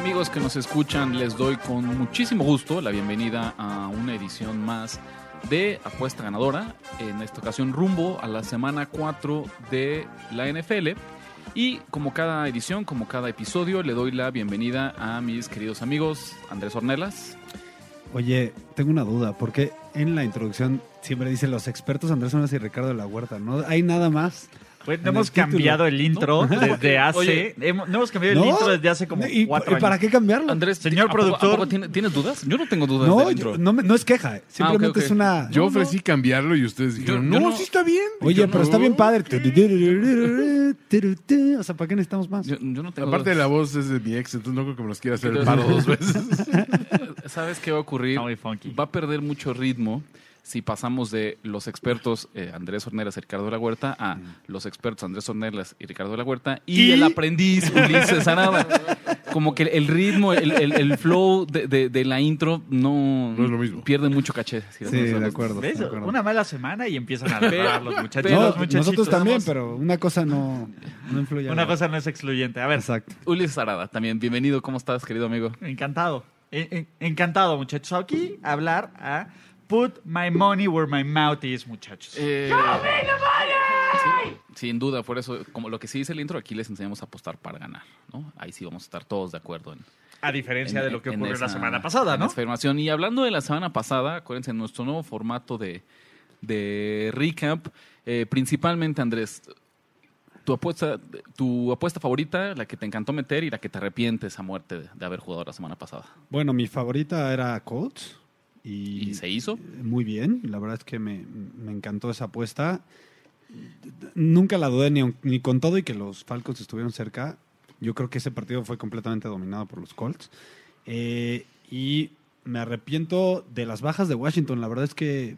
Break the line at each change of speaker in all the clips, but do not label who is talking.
Amigos que nos escuchan, les doy con muchísimo gusto la bienvenida a una edición más de Apuesta Ganadora, en esta ocasión rumbo a la semana 4 de la NFL. Y como cada edición, como cada episodio, le doy la bienvenida a mis queridos amigos Andrés Ornelas.
Oye, tengo una duda, porque en la introducción siempre dicen los expertos Andrés Ornelas y Ricardo de la Huerta, ¿no? ¿Hay nada más?
Pues no hemos cambiado el intro desde hace.
Oye.
hemos- no hemos cambiado el
¿No?
intro desde hace como
¿Y,
cuatro
y
años.
para qué cambiarlo?
Andrés,
Señor
¿a poco- a
productor.
¿tienes dudas? Yo no tengo dudas
no,
del intro.
yo- no, me- no es queja, simplemente
Ah, ok.
es una...
Yo
No,
ofrecí cambiarlo y ustedes dijeron,
yo
no,
no-
sí está bien.
Oye,
Yo
pero
no.
está bien padre. O sea, ¿para qué necesitamos más?
Yo, yo no tengo
Aparte
dudas.
la voz es de mi ex, entonces no creo que me los quiera hacer el paro dos veces.
¿Sabes qué va a ocurrir?
Está muy funky.
Va a perder mucho ritmo si pasamos de los expertos eh, Andrés Ornelas y Ricardo de la Huerta a los expertos Andrés Ornelas y Ricardo de la Huerta y,
¿Y?
el aprendiz Ulises Arada. Como que el ritmo, el, el- el flow de, de- de la intro no,
No es lo mismo.
Pierde mucho caché. si
Sí, de acuerdo.
¿Ves?
de acuerdo.
Una mala semana y empiezan a hablar los muchachos.
pero-
No,
los muchachitos.
nosotros también,
Somos-
pero una cosa no, no influye.
Una
nada.
cosa no es excluyente. A ver,
Exacto.
Ulises Arada, también bienvenido. ¿Cómo estás, querido amigo?
encantado. En- en- encantado, muchachos. Aquí hablar a Put my money where my mouth is, muchachos.
Eh, sí, sin duda, por eso, como lo que sí dice el intro, aquí les enseñamos a apostar para ganar. ¿no? Ahí sí vamos a estar todos de acuerdo en,
a diferencia
en-
de lo que ocurrió la semana pasada, ¿no?
afirmación. Y hablando de la semana pasada, acuérdense, en nuestro nuevo formato de, de recap, eh, principalmente, Andrés, tu apuesta, tu apuesta favorita, la que te encantó meter y la que te arrepientes a muerte de, de haber jugado la semana pasada.
Bueno, mi favorita era Colts. Y,
¿Y se hizo?
Muy bien, la verdad es que me, me encantó esa apuesta. Nunca la dudé ni, ni con todo y que los Falcons estuvieron cerca. Yo creo que ese partido fue completamente dominado por los Colts. Eh, y me arrepiento de las bajas de Washington. La verdad es que,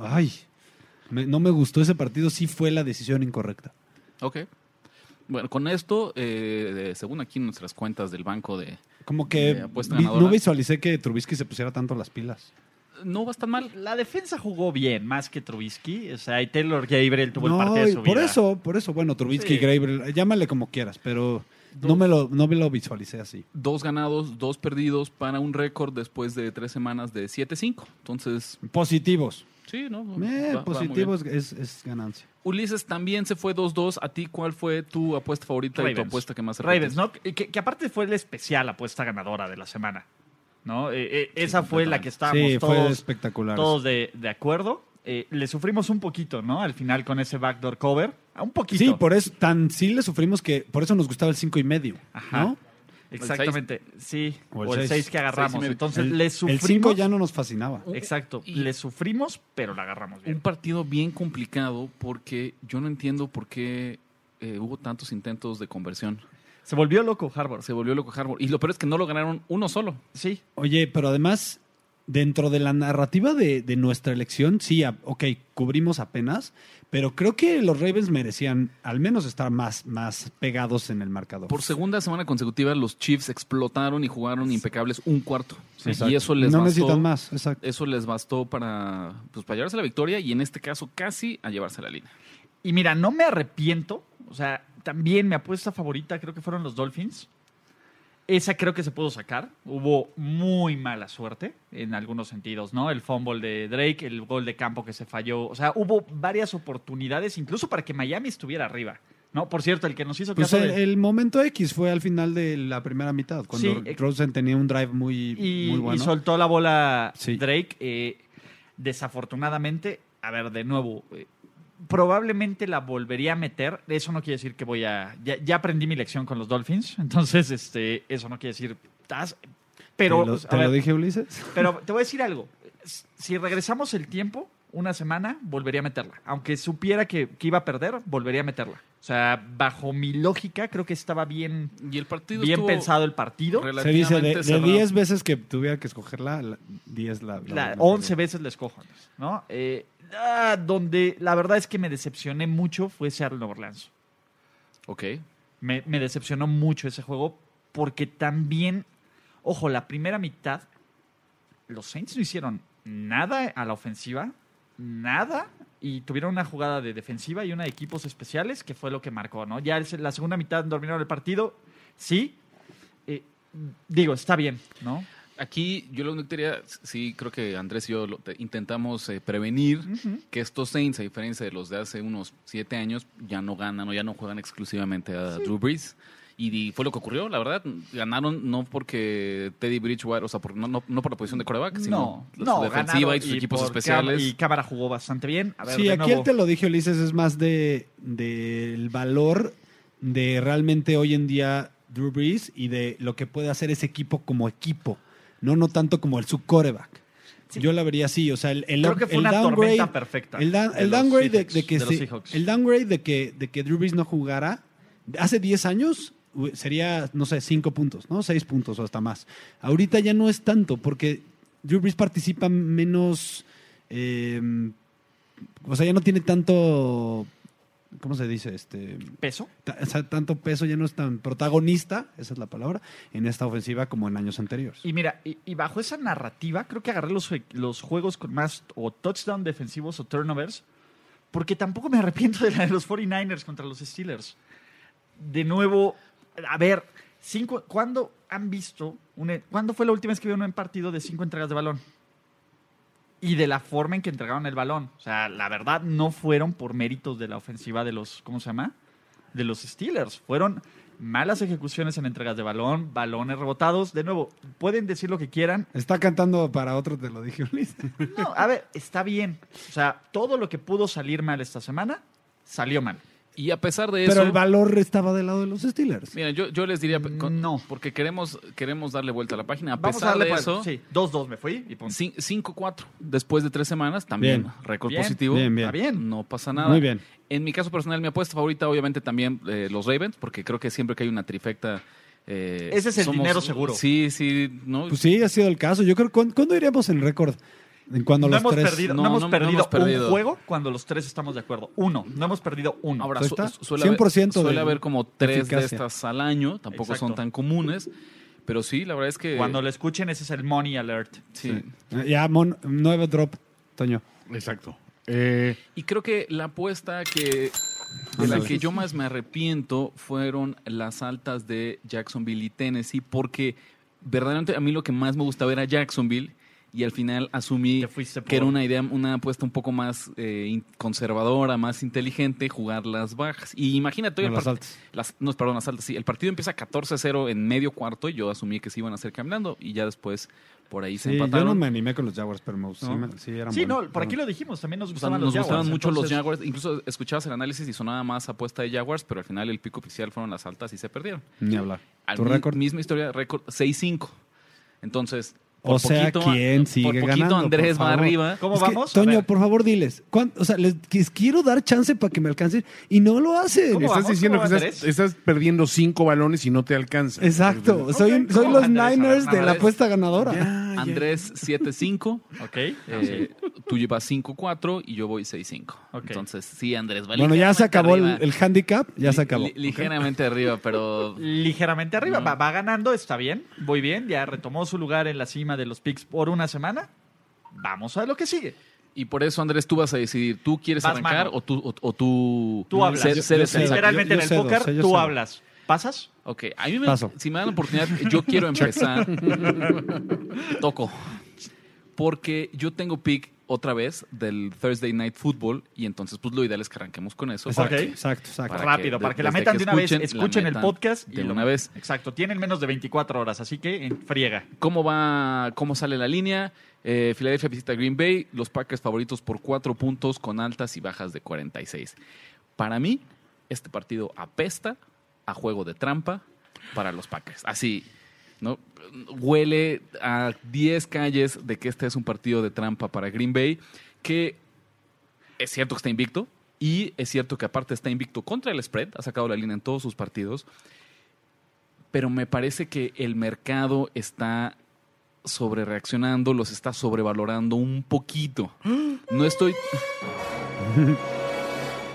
ay, me- no me gustó ese partido. Sí fue la decisión incorrecta.
Ok. Bueno, con esto, eh, según aquí nuestras cuentas del banco de...
Como que
Eh,
vi- no visualicé que Trubisky se pusiera tanto las pilas.
No va tan mal.
La defensa jugó bien, más que Trubisky. O sea, y Taylor Gabriel tuvo
No,
el partido de
por eso, por eso, bueno, Trubisky,
Sí.
Graber, llámale como quieras, pero no me, lo, no me lo visualicé así.
Dos ganados, dos perdidos para un récord después de tres semanas de 7-5. Entonces,
Positivos.
Sí, ¿no?
Eh,
Va-
positivos es, es ganancia.
Ulises también se fue 2-2. ¿A ti cuál fue tu apuesta favorita y tu apuesta que más
Ravens, ¿no? Que, que aparte fue la especial apuesta ganadora de la semana. ¿no? Eh, eh, esa fue la que estábamos
Sí, fue
todos,
espectacular.
todos de, de acuerdo. Eh, le sufrimos un poquito, ¿no? Al final con ese backdoor cover. Un poquito.
Sí, por eso, tan sí le sufrimos que por eso nos gustaba el cinco y medio,
Ajá.
¿no?
Exactamente. Sí.
O
O
el
el
seis.
6 que agarramos. Entonces
El-
le
El
sufrimos.
cinco ya no nos fascinaba.
Exacto.
Y-
Le sufrimos, pero la agarramos bien.
Un partido bien complicado porque yo no entiendo por qué eh, hubo tantos intentos de conversión.
Se volvió loco Harvard.
Se volvió loco Harbour. Y lo peor es que no lo ganaron uno solo.
Sí.
Oye, pero además, dentro de la narrativa de, de nuestra elección, sí, a- ok, cubrimos apenas, pero creo que los Ravens merecían al menos estar más, más pegados en el marcador.
Por segunda semana consecutiva, los Chiefs explotaron y jugaron impecables un cuarto. Y eso les
no
bastó.
necesitan más, exacto.
Eso les bastó para, pues, para llevarse la victoria y en este caso casi a llevarse la línea.
Y mira, no me arrepiento. O sea, también mi apuesta favorita creo que fueron los Dolphins. Esa creo que se pudo sacar. Hubo muy mala suerte en algunos sentidos, ¿no? El fumble de Drake, el gol de campo que se falló. O sea, hubo varias oportunidades incluso para que Miami estuviera arriba. ¿No? Por cierto, el que nos hizo
Pues
caso
el,
de-
el momento X fue al final de la primera mitad, cuando
Sí, eh,
Rosen tenía un drive muy,
y,
muy
y
bueno.
soltó la bola
Sí.
Drake. eh, desafortunadamente, a ver, de nuevo, eh, probablemente la volvería a meter. Eso no quiere decir que voy a. Ya, ya aprendí mi lección con los Dolphins. Entonces, este, eso no quiere decir. "Tas", Pero,
¿Te lo,
ver,
dije, Ulises?
pero te voy a decir algo. Si regresamos el tiempo, una semana, volvería a meterla. Aunque supiera que, que iba a perder, volvería a meterla. O sea, bajo mi lógica, creo que estaba bien,
Y el partido
bien pensado el partido.
Se dice, de, de
cerrado.
10 veces que tuviera que escogerla, la- 10 la... la-
La-
la-
11 veces les cojo, ¿no? Eh, ah, donde la verdad es que me decepcioné mucho fue Seattle Orleans.
Ok.
Me, me decepcionó mucho ese juego porque también, ojo, la primera mitad, los Saints no hicieron nada a la ofensiva, nada, y tuvieron una jugada de defensiva y una de equipos especiales que fue lo que marcó, ¿no? Ya la segunda mitad dominaron el partido, sí, eh, digo, está bien, ¿no?
Aquí yo lo único que quería, sí, creo que Andrés y yo lo- te- intentamos eh, prevenir que estos Saints, a diferencia de los de hace unos siete años, ya no ganan o ya no juegan exclusivamente a Drew Brees. Y fue lo que ocurrió, la verdad. Ganaron no porque Teddy Bridgewater, o sea, por- no, no, no por la posición de coreback, sino
No,
su defensiva y sus equipos especiales.
Y Cámara jugó bastante bien. A ver,
Sí,
de
aquí
nuevo,
él te lo dije, Ulises, es más de del valor de realmente hoy en día Drew Brees y de lo que puede hacer ese equipo como equipo, no no tanto como el su coreback.
Sí.
Yo la vería así, o sea, el, el,
Creo que fue
el
una
downgrade-
tormenta perfecta
El, da- downgrade de,
Seahawks,
de que
de
el downgrade de que de que Drew Brees no jugara hace 10 años sería no sé, 5 puntos, ¿no? 6 puntos o hasta más. Ahorita ya no es tanto porque Drew Brees participa menos eh, o sea, ya no tiene tanto ¿cómo se dice? Este
peso.
o sea, tanto peso, ya no es tan protagonista, esa es la palabra, en esta ofensiva como en años anteriores.
Y mira, y, y bajo esa narrativa, creo que agarré los, los juegos con más o touchdown defensivos o turnovers, porque tampoco me arrepiento de la de los 49ers contra los Steelers. De nuevo, a ver, cinco, ¿cuándo han visto, un- cuándo fue la última vez que vieron un partido de cinco entregas de balón? Y de la forma en que entregaron el balón. O sea, la verdad no fueron por méritos de la ofensiva de los, ¿cómo se llama? De los Steelers. Fueron malas ejecuciones en entregas de balón, balones rebotados. De nuevo, pueden decir lo que quieran.
Está cantando para otro, te lo dije, Ulises.
No, a ver, está bien. O sea, todo lo que pudo salir mal esta semana, salió mal.
Y a pesar de eso.
Pero el valor estaba del lado de los Steelers.
Mira, yo, yo les diría, con-
No.
porque queremos, queremos darle vuelta a la página. A
Vamos a
pesar
darle
de eso,
Sí, 2-2 me fui y punto.
cin- 5-4 después de tres semanas, también récord positivo.
Bien, bien.
Está bien.
No pasa nada.
Muy bien.
En mi caso personal, mi apuesta favorita, obviamente, también eh, los Ravens, porque creo que siempre que hay una trifecta. eh,
Ese es el dinero seguro.
Sí, sí, ¿no?
Pues sí, ha sido el caso. Yo creo, ¿cuándo, cuándo iríamos en récord? Cuando
No
los
hemos,
tres...
perdido, no,
No,
hemos
no- no
perdido
hemos perdido.
un juego cuando los tres estamos de acuerdo. Uno. No hemos perdido uno.
Ahora, su- suele, haber,
100%
suele
de
haber como tres
eficacia.
de estas al año, tampoco son tan comunes, pero sí, la verdad es que...
Cuando lo escuchen, ese es el money alert.
sí.
Eh, Ya, Mon, nueve drop, Toño.
Exacto. Eh,
Y creo que la apuesta que de la que yo más me arrepiento fueron las altas de Jacksonville y Tennessee, porque verdaderamente a mí lo que más me gustaba era Jacksonville y al final asumí que era una idea, una apuesta un poco más eh, conservadora, más inteligente, jugar las bajas. Y imagínate, hoy
No,
el
las altas.
las- no, perdón, las altas, sí. El partido empieza 14-0 en medio cuarto y yo asumí que se iban a hacer caminando y ya después por ahí se
Sí, yo
empataron.
no me animé con los Jaguars, pero me, sí,
¿No?
me- sí eran
Sí,
buenos.
no, por aquí lo dijimos. También nos
O sea,
gustaban
nos
los
gustaban
Jaguars.
mucho los Jaguars. Incluso escuchabas el análisis y sonaba más apuesta de Jaguars, pero al final el pico oficial fueron las altas y se perdieron.
Ni hablar.
Al
¿Tu récord?
Misma historia, récord 6-5. Entonces,
O
por
sea,
poquito,
¿quién
por
sigue
poquito
ganando,
Andrés
por
va arriba.
¿Cómo
Es
vamos? A
Toño, por favor, diles. ¿cuánto- o sea, les les quiero dar chance para que me alcancen y no lo hacen.
¿Cómo
estás
vamos?
diciendo
¿Cómo
que estás, perdiendo cinco balones y no te alcanza.
Exacto. Soy,
Ok,
soy
¿cómo
los
Andrés? A ver,
Niners de la apuesta ganadora.
Ya, ya.
Andrés 7-5.
Ok.
eh, tú llevas 5-4 y yo voy 6-5.
Ok.
Entonces, sí, Andrés, va
Bueno, ya se acabó el,
arriba.
el handicap, ya se acabó.
li- ligeramente arriba, pero
ligeramente arriba.
No.
Va, va ganando, está bien, voy bien. Ya retomó su lugar en la cima de los picks por una semana. Vamos a ver lo que sigue.
Y por eso, Andrés, tú vas a decidir, ¿tú quieres
Vas,
arrancar
mano.
o tú, o, o tú,
Tú hablas. Yo-
yo?
Literalmente
yo
en el
cedo,
póker, tú
cedo.
hablas. ¿Pasas?
Ok, a mí me,
Paso.
si me dan la oportunidad, yo quiero empezar. Toco. Porque yo tengo pick otra vez del Thursday Night Football y entonces pues lo ideal es que arranquemos con eso.
Exacto,
Ok.
exacto, exacto.
Para
Rápido,
que
para que la metan
que
de una vez.
escuchen,
el podcast.
de
y lo-
una vez.
Exacto, tienen menos de 24 horas, así que en friega.
¿Cómo va, cómo sale la línea? Eh, Filadelfia visita Green Bay, los Packers favoritos por cuatro puntos con altas y bajas de 46. Para mí, este partido apesta a juego de trampa para los Packers. Así, ¿no? Huele a 10 calles de que este es un partido de trampa para Green Bay, que es cierto que está invicto, Y es cierto que aparte está invicto contra el spread, ha sacado la línea en todos sus partidos. Pero me parece que el mercado está sobre reaccionando, los está sobrevalorando un poquito. No estoy.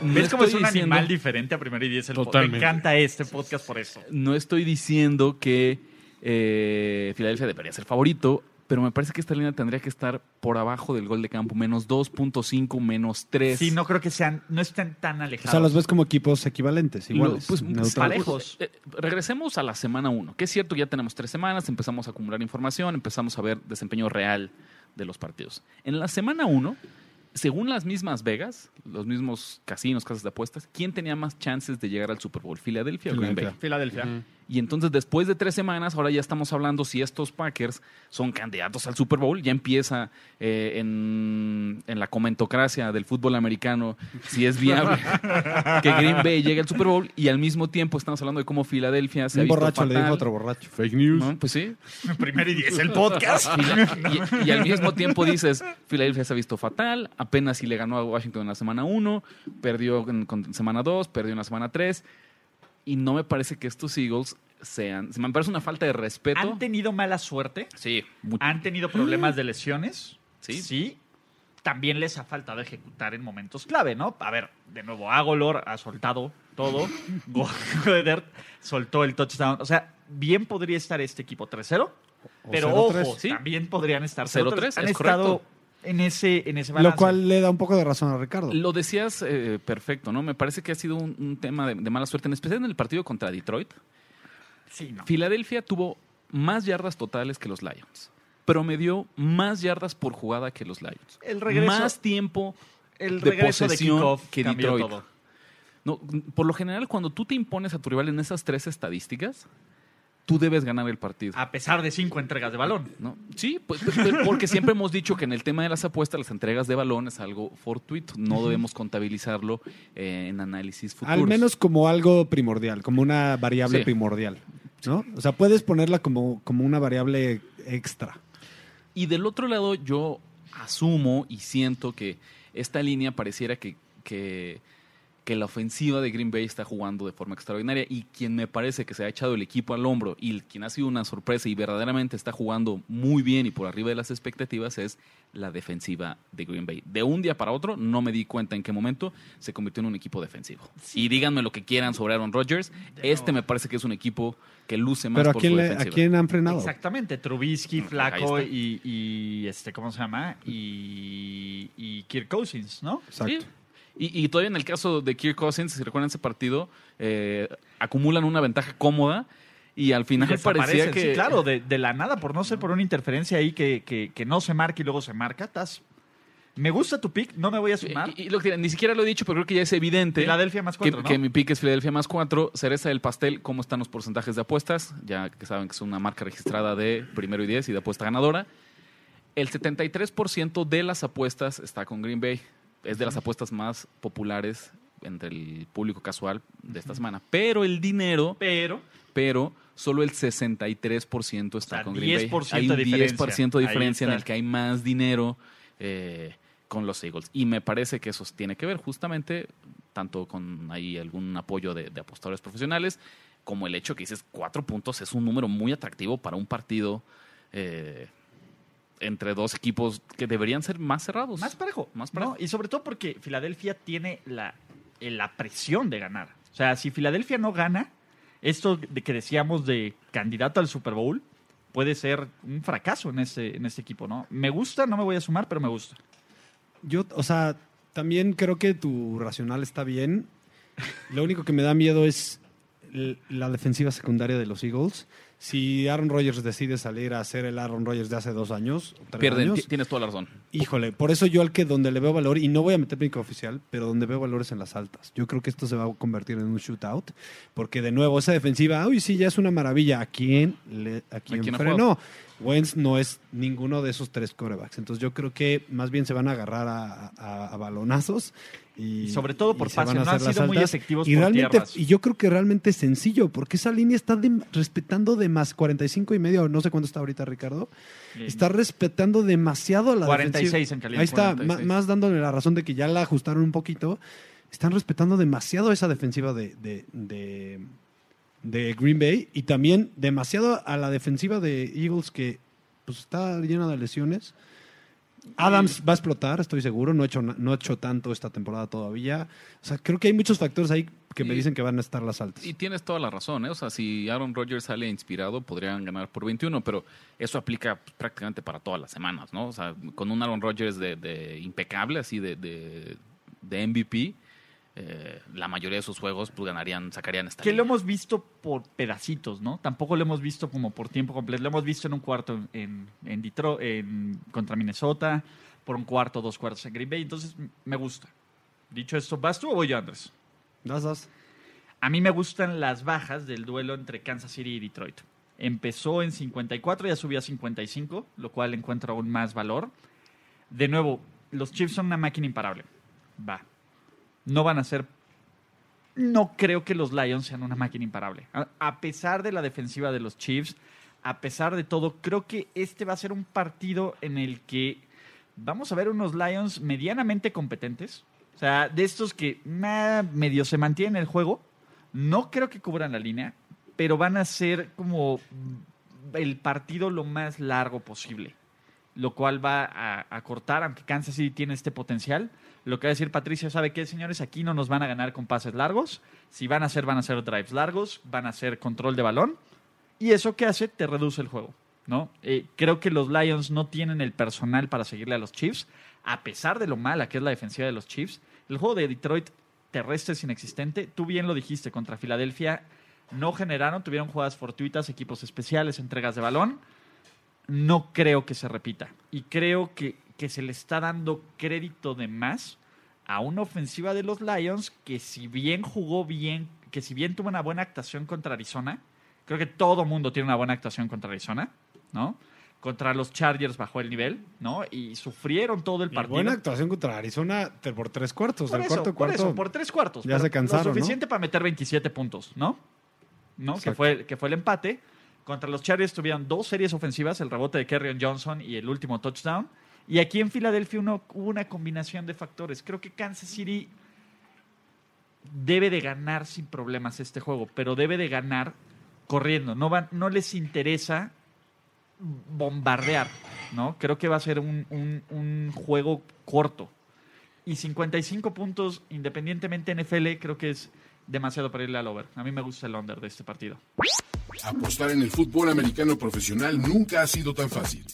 no
¿Ves cómo es un
diciendo-
animal diferente a primero y diez? El. Me encanta este podcast por eso.
no estoy diciendo que eh, Filadelfia debería ser favorito, pero me parece que esta línea tendría que estar por abajo del gol de campo, menos 2.5, menos 3.
Sí, no creo que sean, no estén tan
O
alejados.
sea, los ves como equipos equivalentes, iguales.
pues,
neutrales.
parejos.
Eh, regresemos a la semana 1, que es cierto, ya tenemos tres semanas, empezamos a acumular información, empezamos a ver desempeño real de los partidos. En la semana 1, según las mismas Vegas, los mismos casinos, casas de apuestas, ¿quién tenía más chances de llegar al Super Bowl? ¿Filadelfia o Green Bay?
Filadelfia.
Filadelfia.
Y entonces después de tres semanas, ahora ya estamos hablando si estos Packers son candidatos al Super Bowl. Ya empieza eh, en, en la comentocracia del fútbol americano si es viable que Green Bay llegue al Super Bowl. Y al mismo tiempo estamos hablando de cómo Filadelfia se ha
Un
visto
borracho le dijo a otro borracho.
Fake news.
¿No? Pues sí.
Primero y diez, el podcast.
Y, la- y- y al mismo tiempo dices, Filadelfia se ha visto fatal, apenas si le ganó a Washington en la semana 1, perdió en, con- semana 2, perdió en la semana 3. Y no me parece que estos Eagles sean... Me parece una falta de respeto.
¿Han tenido mala suerte?
Sí, mucho.
¿Han tenido problemas de lesiones?
Sí.
Sí. También les ha faltado ejecutar en momentos clave, ¿no? A ver, de nuevo, Agolor ha soltado todo. Goddard soltó el touchdown. O sea, bien podría estar este equipo 3-0. Pero
0-3,
ojo,
sí.
también podrían estar
0-3,
0-3. Han
es
estado
correcto.
En ese, en ese balance.
Lo cual le da un poco de razón a Ricardo.
Lo decías eh, perfecto, ¿no? Me parece que ha sido un, un tema de, de mala suerte, en especial en el partido contra Detroit.
Sí, no.
Filadelfia tuvo más yardas totales que los Lions. Promedió más yardas por jugada que los Lions.
El regreso-
Más tiempo
El
de
regreso de
posesión
kickoff
que Detroit.
todo.
No, por lo general, cuando tú te impones a tu rival en esas tres estadísticas, tú debes ganar el partido.
A pesar de cinco entregas de balón.
¿no? Sí, pues, pues, pues, porque siempre hemos dicho que en el tema de las apuestas, las entregas de balón es algo fortuito. No debemos contabilizarlo eh, en análisis futuros.
Al menos como algo primordial, como una variable
Sí.
primordial. ¿no? O sea, puedes ponerla como, como una variable extra.
Y del otro lado, yo asumo y siento que esta línea pareciera que, que, que la ofensiva de Green Bay está jugando de forma extraordinaria y quien me parece que se ha echado el equipo al hombro y quien ha sido una sorpresa y verdaderamente está jugando muy bien y por arriba de las expectativas es la defensiva de Green Bay. De un día para otro no me di cuenta en qué momento se convirtió en un equipo defensivo. Y díganme lo que quieran sobre Aaron Rodgers, este me parece que es un equipo que luce más
Pero ¿a
por
quién,
su
le- ¿a
defensiva.
quién han frenado?
Exactamente, Trubisky,
Ahí
Flaco y, y, este, ¿cómo se llama? Y, y Kirk Cousins, ¿no?
Exacto.
Sí. Y, y todavía en el caso de Kirk Cousins, si recuerdan ese partido, eh, acumulan una ventaja cómoda y al final parecía que...
Sí, claro, de, de la nada, por no ser por una interferencia ahí que, que, que no se marca y luego se marca, estás... Me gusta tu pick, no me voy a sumar.
Y, y lo que- ni siquiera lo he dicho, pero creo que ya es evidente
Filadelfia más
que,
cuatro, ¿no?
que mi pick es Filadelfia más 4. Cereza del pastel, ¿cómo están los porcentajes de apuestas? Ya que saben que es una marca registrada de primero y 10 y de apuesta ganadora. El 73% de las apuestas está con Green Bay. Es de las apuestas más populares entre el público casual de esta semana. Pero el dinero
Pero
pero solo el 63% está
O sea,
con Green Bay.
10%
Hay un
de diferencia.
10% de diferencia en el que hay más dinero eh, con los Eagles. Y me parece que eso tiene que ver justamente tanto con ahí algún apoyo de, de apostadores profesionales, como el hecho que dices cuatro puntos es un número muy atractivo para un partido eh, entre dos equipos que deberían ser más cerrados.
más parejo.
Más parejo.
¿no? Y sobre todo porque Filadelfia tiene la, eh, la presión de ganar. O sea, si Filadelfia no gana, esto de que decíamos de candidato al Super Bowl puede ser un fracaso en este, en este equipo, ¿no? Me gusta, no me voy a sumar, pero me gusta.
Yo, o sea, también creo que tu racional está bien. Lo único que me da miedo es la defensiva secundaria de los Eagles. Si Aaron Rodgers decide salir a ser el Aaron Rodgers de hace dos años, tres
Pierden,
años,
tienes toda la razón.
híjole, por eso yo al que donde le veo valor, y no voy a meter pico oficial, pero donde veo valor es en las altas. Yo creo que esto se va a convertir en un shootout, porque de nuevo, esa defensiva, uy, sí, ya es una maravilla. ¿A quién, le, a quién,
quién ha
frenó? Wentz no es ninguno de esos tres corebacks. Entonces yo creo que más bien se van a agarrar a, a- a balonazos. Y,
Y sobre todo por
se
pase,
van a
no han sido muy efectivos
y
por
realmente,
tierras.
Y yo creo que realmente es sencillo, porque esa línea está de- respetando de más 45 y medio, no sé cuánto está ahorita Ricardo, está respetando demasiado a la
46
defensiva.
en California.
Ahí está,
46.
ma- más dándole la razón de que ya la ajustaron un poquito. están respetando demasiado esa defensiva de, de, de, de Green Bay y también demasiado a la defensiva de Eagles que pues, está llena de lesiones. Adams va a explotar, estoy seguro. No ha hecho, no hecho tanto esta temporada todavía. O sea, creo que hay muchos factores ahí que me
Y-
dicen que van a estar las altas.
Y tienes toda la razón, ¿eh? O sea, si Aaron Rodgers sale inspirado, podrían ganar por 21, pero eso aplica pues, prácticamente para todas las semanas, ¿no? O sea, con un Aaron Rodgers de, de impecable, así de, de, de MVP, eh, la mayoría de sus juegos pues, ganarían, sacarían esta
Que lo hemos visto por pedacitos, ¿no? Tampoco lo hemos visto como por tiempo completo. Lo hemos visto en un cuarto en, en Detroit, en, contra Minnesota, por un cuarto, dos cuartos en Green Bay. Entonces, me gusta. Dicho esto, ¿vas tú o voy yo, Andrés? A mí me gustan las bajas del duelo entre Kansas City y Detroit. Empezó en 54, ya subió a 55, lo cual encuentro aún más valor. De nuevo, los Chiefs son una máquina imparable. Va. No van a ser. No creo que los Lions sean una máquina imparable. A, pesar de la defensiva de los Chiefs, a pesar de todo, creo que este va a ser un partido en el que vamos a ver unos Lions medianamente competentes. O sea, de estos que medio se mantienen en el juego. No creo que cubran la línea, pero van a ser como el partido lo más largo posible. Lo cual va a, cortar, aunque Kansas City tiene este potencial. Lo que va a decir Patricia, ¿sabe qué, señores? Aquí no nos van a ganar con pases largos. Si van a hacer, van a ser drives largos, van a ser control de balón. Y eso que hace, te reduce el juego. ¿no? Eh, creo que los Lions no tienen el personal para seguirle a los Chiefs, a pesar de lo mala que es la defensiva de los Chiefs. El juego de Detroit terrestre es inexistente. Tú bien lo dijiste, contra Filadelfia no generaron, tuvieron jugadas fortuitas, equipos especiales, entregas de balón. No creo que se repita. Y creo que, que se le está dando crédito de más a una ofensiva de los Lions que si bien jugó bien, que si bien tuvo una buena actuación contra Arizona, creo que todo mundo tiene una buena actuación contra Arizona, ¿no? Contra los Chargers bajó el nivel, ¿no? Y sufrieron todo el
Y
partido.
buena actuación contra Arizona por tres cuartos.
Por eso,
cuarto
por
cuarto.
eso, por tres cuartos.
ya se cansaron,
Lo
¿no?
suficiente para meter 27 puntos, ¿no? ¿No? Que fue, que fue el empate. Contra los Chargers tuvieron dos series ofensivas, el rebote de Kerryon Johnson y el último touchdown. Y aquí en Filadelfia uno, hubo una combinación de factores. Creo que Kansas City debe de ganar sin problemas este juego, pero debe de ganar corriendo. No, van, no les interesa bombardear, ¿no? Creo que va a ser un, un- un juego corto. Y 55 puntos, independientemente NFL, creo que es demasiado para irle al over. A mí me gusta el under de este partido.
Apostar en el fútbol americano profesional nunca ha sido tan fácil.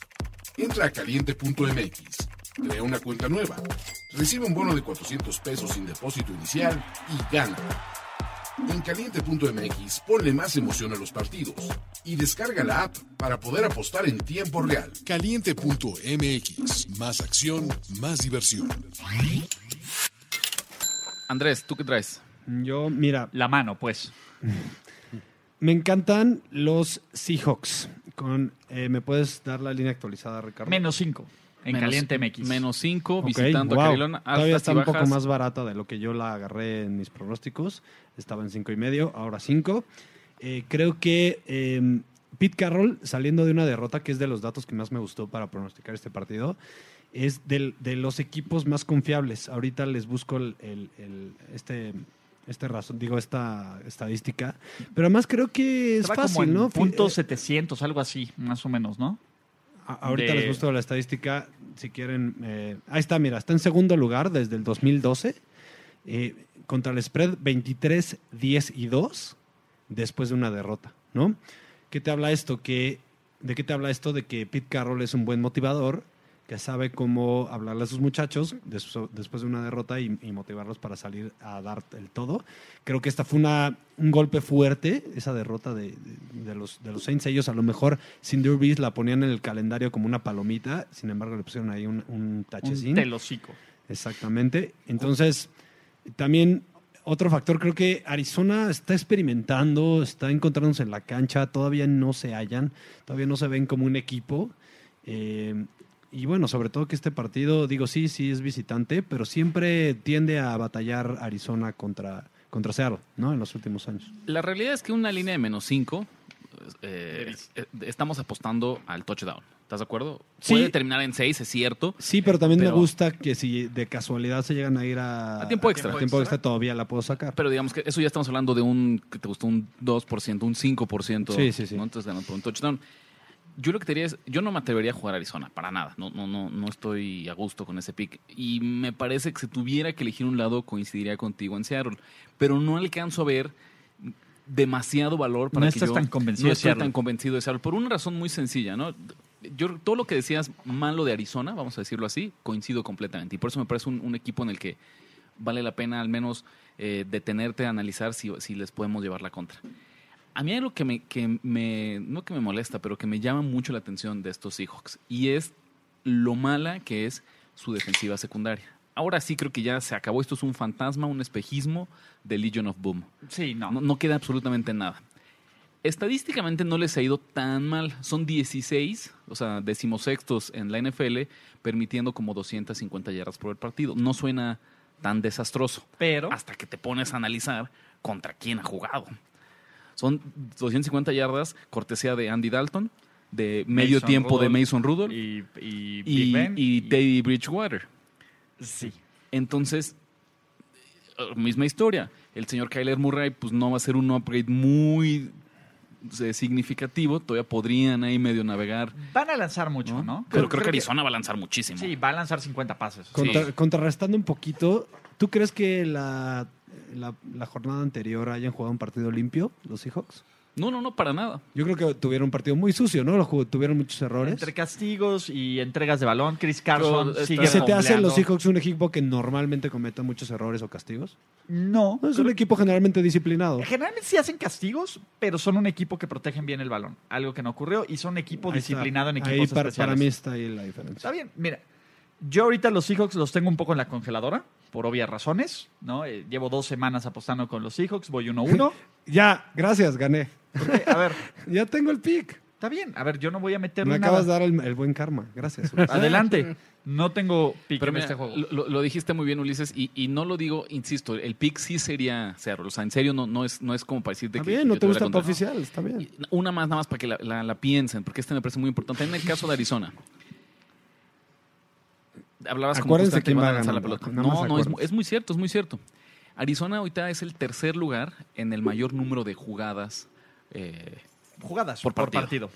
Entra a caliente.mx, crea una cuenta nueva, recibe un bono de 400 pesos sin depósito inicial y gana. En caliente.mx ponle más emoción a los partidos y descarga la app para poder apostar en tiempo real.
Caliente.mx. Más acción, más diversión.
Andrés, ¿tú qué traes?
Yo, mira,
La mano, pues.
me encantan los Seahawks. Con, eh, ¿Me puedes dar la línea actualizada, Ricardo?
Menos 5 en
Menos-
Caliente MX.
Menos 5
Ok,
visitando
wow.
a.
Todavía está un poco más barata de lo que yo la agarré en mis pronósticos. Estaba en cinco y medio, ahora 5. creo que eh, Pete Carroll, saliendo de una derrota, que es de los datos que más me gustó para pronosticar este partido, es del- de los equipos más confiables. Ahorita les busco el, el- el- este, este razón, digo, esta estadística. Pero además creo que es
Estaba
fácil,
como en
¿no?
puntos
Eh,
700, algo así, más o menos, ¿no?
Ahorita
de-
les gusto la estadística, si quieren. eh, ahí está, mira, está en segundo lugar desde el 2012. eh, contra el spread 23, 10 y 2 después de una derrota, ¿no? ¿Qué te habla esto? Que, ¿De qué te habla esto? De que Pete Carroll es un buen motivador, que sabe cómo hablarle a sus muchachos des- después de una derrota y, y motivarlos para salir a dar el todo. Creo que esta fue una, un golpe fuerte, esa derrota de, de- de los, de los Saints. Ellos a lo mejor sin Brees la ponían en el calendario como una palomita, sin embargo le pusieron ahí un, un
Un
tachecín.
telocico.
Exactamente. Entonces, también otro factor, creo que Arizona está experimentando, está encontrándose en la cancha, todavía no se hallan, todavía no se ven como un equipo. Eh, y bueno, sobre todo que este partido, digo, sí, sí es visitante, pero siempre tiende a batallar Arizona contra, contra Seattle, ¿no? En los últimos años.
La realidad es que una línea de menos 5 eh, eh, estamos apostando al touchdown. ¿Estás de acuerdo?
Sí.
Puede terminar en seis, es cierto.
Sí, pero también
Pero-
me gusta que si de casualidad se llegan a ir a,
A tiempo extra.
a tiempo extra, todavía la puedo sacar.
Pero digamos que eso ya estamos hablando de un, que te gustó un 2%, un 5%.
Sí, sí, sí.
¿no? Entonces ganó por un touchdown. Yo lo que te diría es, yo no me atrevería a jugar a Arizona, para nada. No, no, no, no estoy a gusto con ese pick. Y me parece que si tuviera que elegir un lado, coincidiría contigo en Seattle. Pero no alcanzo a ver demasiado valor para
No
que
estás
yo
tan convencido
no estoy tan convencido de Seattle. Por una razón muy sencilla, ¿no? Yo todo lo que decías malo de Arizona, vamos a decirlo así, coincido completamente. Y por eso me parece un, un equipo en el que vale la pena al menos eh, detenerte a analizar si, si les podemos llevar la contra. A mí hay algo que me, que me, no que me molesta, pero que me llama mucho la atención de estos Seahawks y es lo mala que es su defensiva secundaria. Ahora sí creo que ya se acabó. Esto es un fantasma, un espejismo de Legion of Boom.
Sí, no.
No, no queda absolutamente nada. Estadísticamente no les ha ido tan mal. Son 16, o sea, decimosextos en la NFL, permitiendo como 250 yardas por el partido. No suena tan desastroso.
Pero
Hasta que te pones a analizar contra quién ha jugado. Son 250 yardas, cortesía de Andy Dalton, de medio
Mason
tiempo de Mason Rudolph
y, y,
y,
Ben
y Teddy Bridgewater.
Sí.
Entonces, misma historia. El señor Kyler Murray, pues no va a ser un upgrade muy eh, significativo. Todavía podrían ahí medio navegar.
Van a lanzar mucho, ¿no?
Pero creo, que Arizona va a lanzar muchísimo.
Sí, va a lanzar 50 pases.
Contra-
Sí.
Contrarrestando un poquito, ¿tú crees que la, la, la jornada anterior hayan jugado un partido limpio, los Seahawks?
No, no, no, para nada.
Yo creo que tuvieron un partido muy sucio, ¿no? Lo tuvieron muchos errores.
Entre castigos y entregas de balón, Chris Carson
Pero
sigue
¿Y se te hace
fombleando.
los Seahawks un equipo que normalmente cometa muchos errores o castigos?
No.
No, es un equipo generalmente disciplinado.
Generalmente sí hacen castigos, pero son un equipo que protegen bien el balón. Algo que no ocurrió. Y son un equipo
Ahí está.
disciplinado en
Ahí
equipos
para,
especiales.
para mí está ahí la diferencia.
Está bien, mira. Yo ahorita los Seahawks los tengo un poco en la congeladora, por obvias razones, ¿no? Eh, llevo dos semanas apostando con los Seahawks, voy 1-1.
Ya, gracias, gané.
Porque, a ver,
Ya tengo el pick.
está bien. A ver, yo no voy a meterle
Me
nada.
acabas de dar el, el buen karma. Gracias.
Adelante. No tengo pick
Pero
en
mira,
este juego.
lo, dijiste muy bien, Ulises, y, y no lo digo, insisto, el pick sí sería Seattle. O sea, en serio, no, no, es, no es como para decirte
Está
que.
bien, no te gusta el oficial, está bien.
Una más, nada más para que la, la- la piensen, porque este me parece muy importante. En el caso de Arizona. Hablabas como
Acuérdense quién va
a lanzar la pelota. No, no, es, es muy cierto, es muy cierto. Arizona ahorita es el tercer lugar en el mayor número de jugadas. eh,
Jugadas
por
por
partido.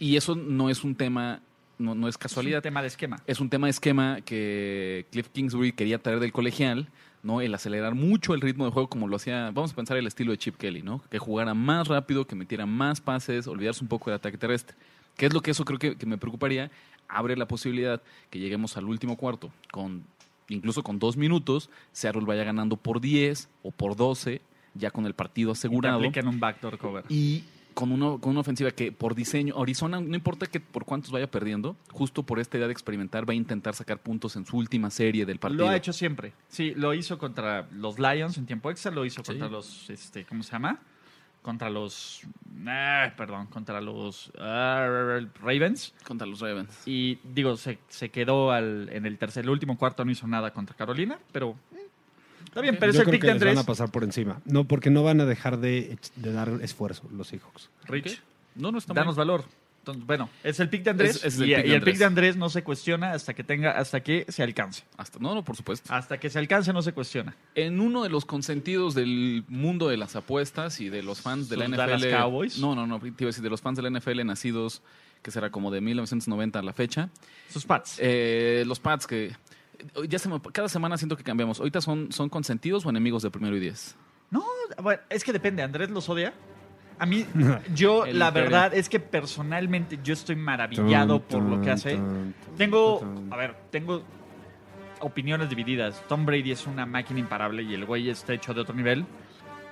y eso no es un tema, no, no es
Es un
casualidad.
tema de esquema.
Es un tema de esquema que Cliff Kingsbury quería traer del colegial, ¿no? El acelerar mucho el ritmo de juego como lo hacía, vamos a pensar el estilo de Chip Kelly, ¿no? Que jugara más rápido, que metiera más pases, olvidarse un poco del ataque terrestre. ¿Qué es lo que eso creo que, que me preocuparía? Abre la posibilidad que lleguemos al último cuarto con incluso con dos minutos, Seattle vaya ganando por 10 o por 12, ya con el partido
Y
asegurado
aplican un backdoor cover.
y con, uno, con una ofensiva que por diseño, Arizona, no importa que por cuántos vaya perdiendo, justo por esta idea de experimentar, va a intentar sacar puntos en su última serie del partido.
Lo ha hecho siempre. Sí, lo hizo contra los Lions en tiempo extra, lo hizo
Sí.
contra los, este, ¿cómo se llama? Contra los, ah, perdón, contra los ah, Ravens.
contra los Ravens.
Y digo, se, se quedó al, en el tercer, el último cuarto no hizo nada contra Carolina, pero eh, está bien, pero es
Yo
el
creo
pick
que
de
les van a pasar por encima. No, porque no van a dejar de, de dar esfuerzo los Seahawks.
Rich.
No, no está
danos
mal.
valor. Entonces, bueno, es el pick de Andrés
Es- es el
y,
pick de
y el
Andrés.
pick de Andrés no se cuestiona hasta que tenga, hasta que se alcance.
Hasta, no, no, por supuesto.
Hasta que se alcance no se cuestiona.
En uno de los consentidos del mundo de las apuestas y de los fans de la
¿Sus
NFL.
Dallas Cowboys?
No, no, no, te iba a decir, de los fans de la NFL nacidos, que será como de 1990 a la fecha.
Sus Pats.
Eh, los Pats que. Ya se me- cada semana siento que cambiamos. ¿Ahorita son, son consentidos o enemigos de primero y diez?
No, bueno, es que depende. Andrés los odia. A mí, yo, la verdad es que personalmente yo estoy maravillado por lo que hace. Tengo, a ver, tengo opiniones divididas. Tom Brady es una máquina imparable y el güey está hecho de otro nivel.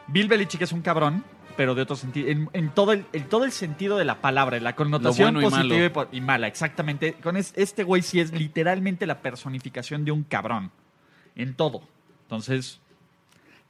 Bill Belichick es un cabrón, pero de otro sentido. En, en todo, el, en todo el sentido de la palabra, en la connotación
bueno y
positiva y, mala, exactamente. Con es- este güey sí es literalmente la personificación de un cabrón. En todo. Entonces,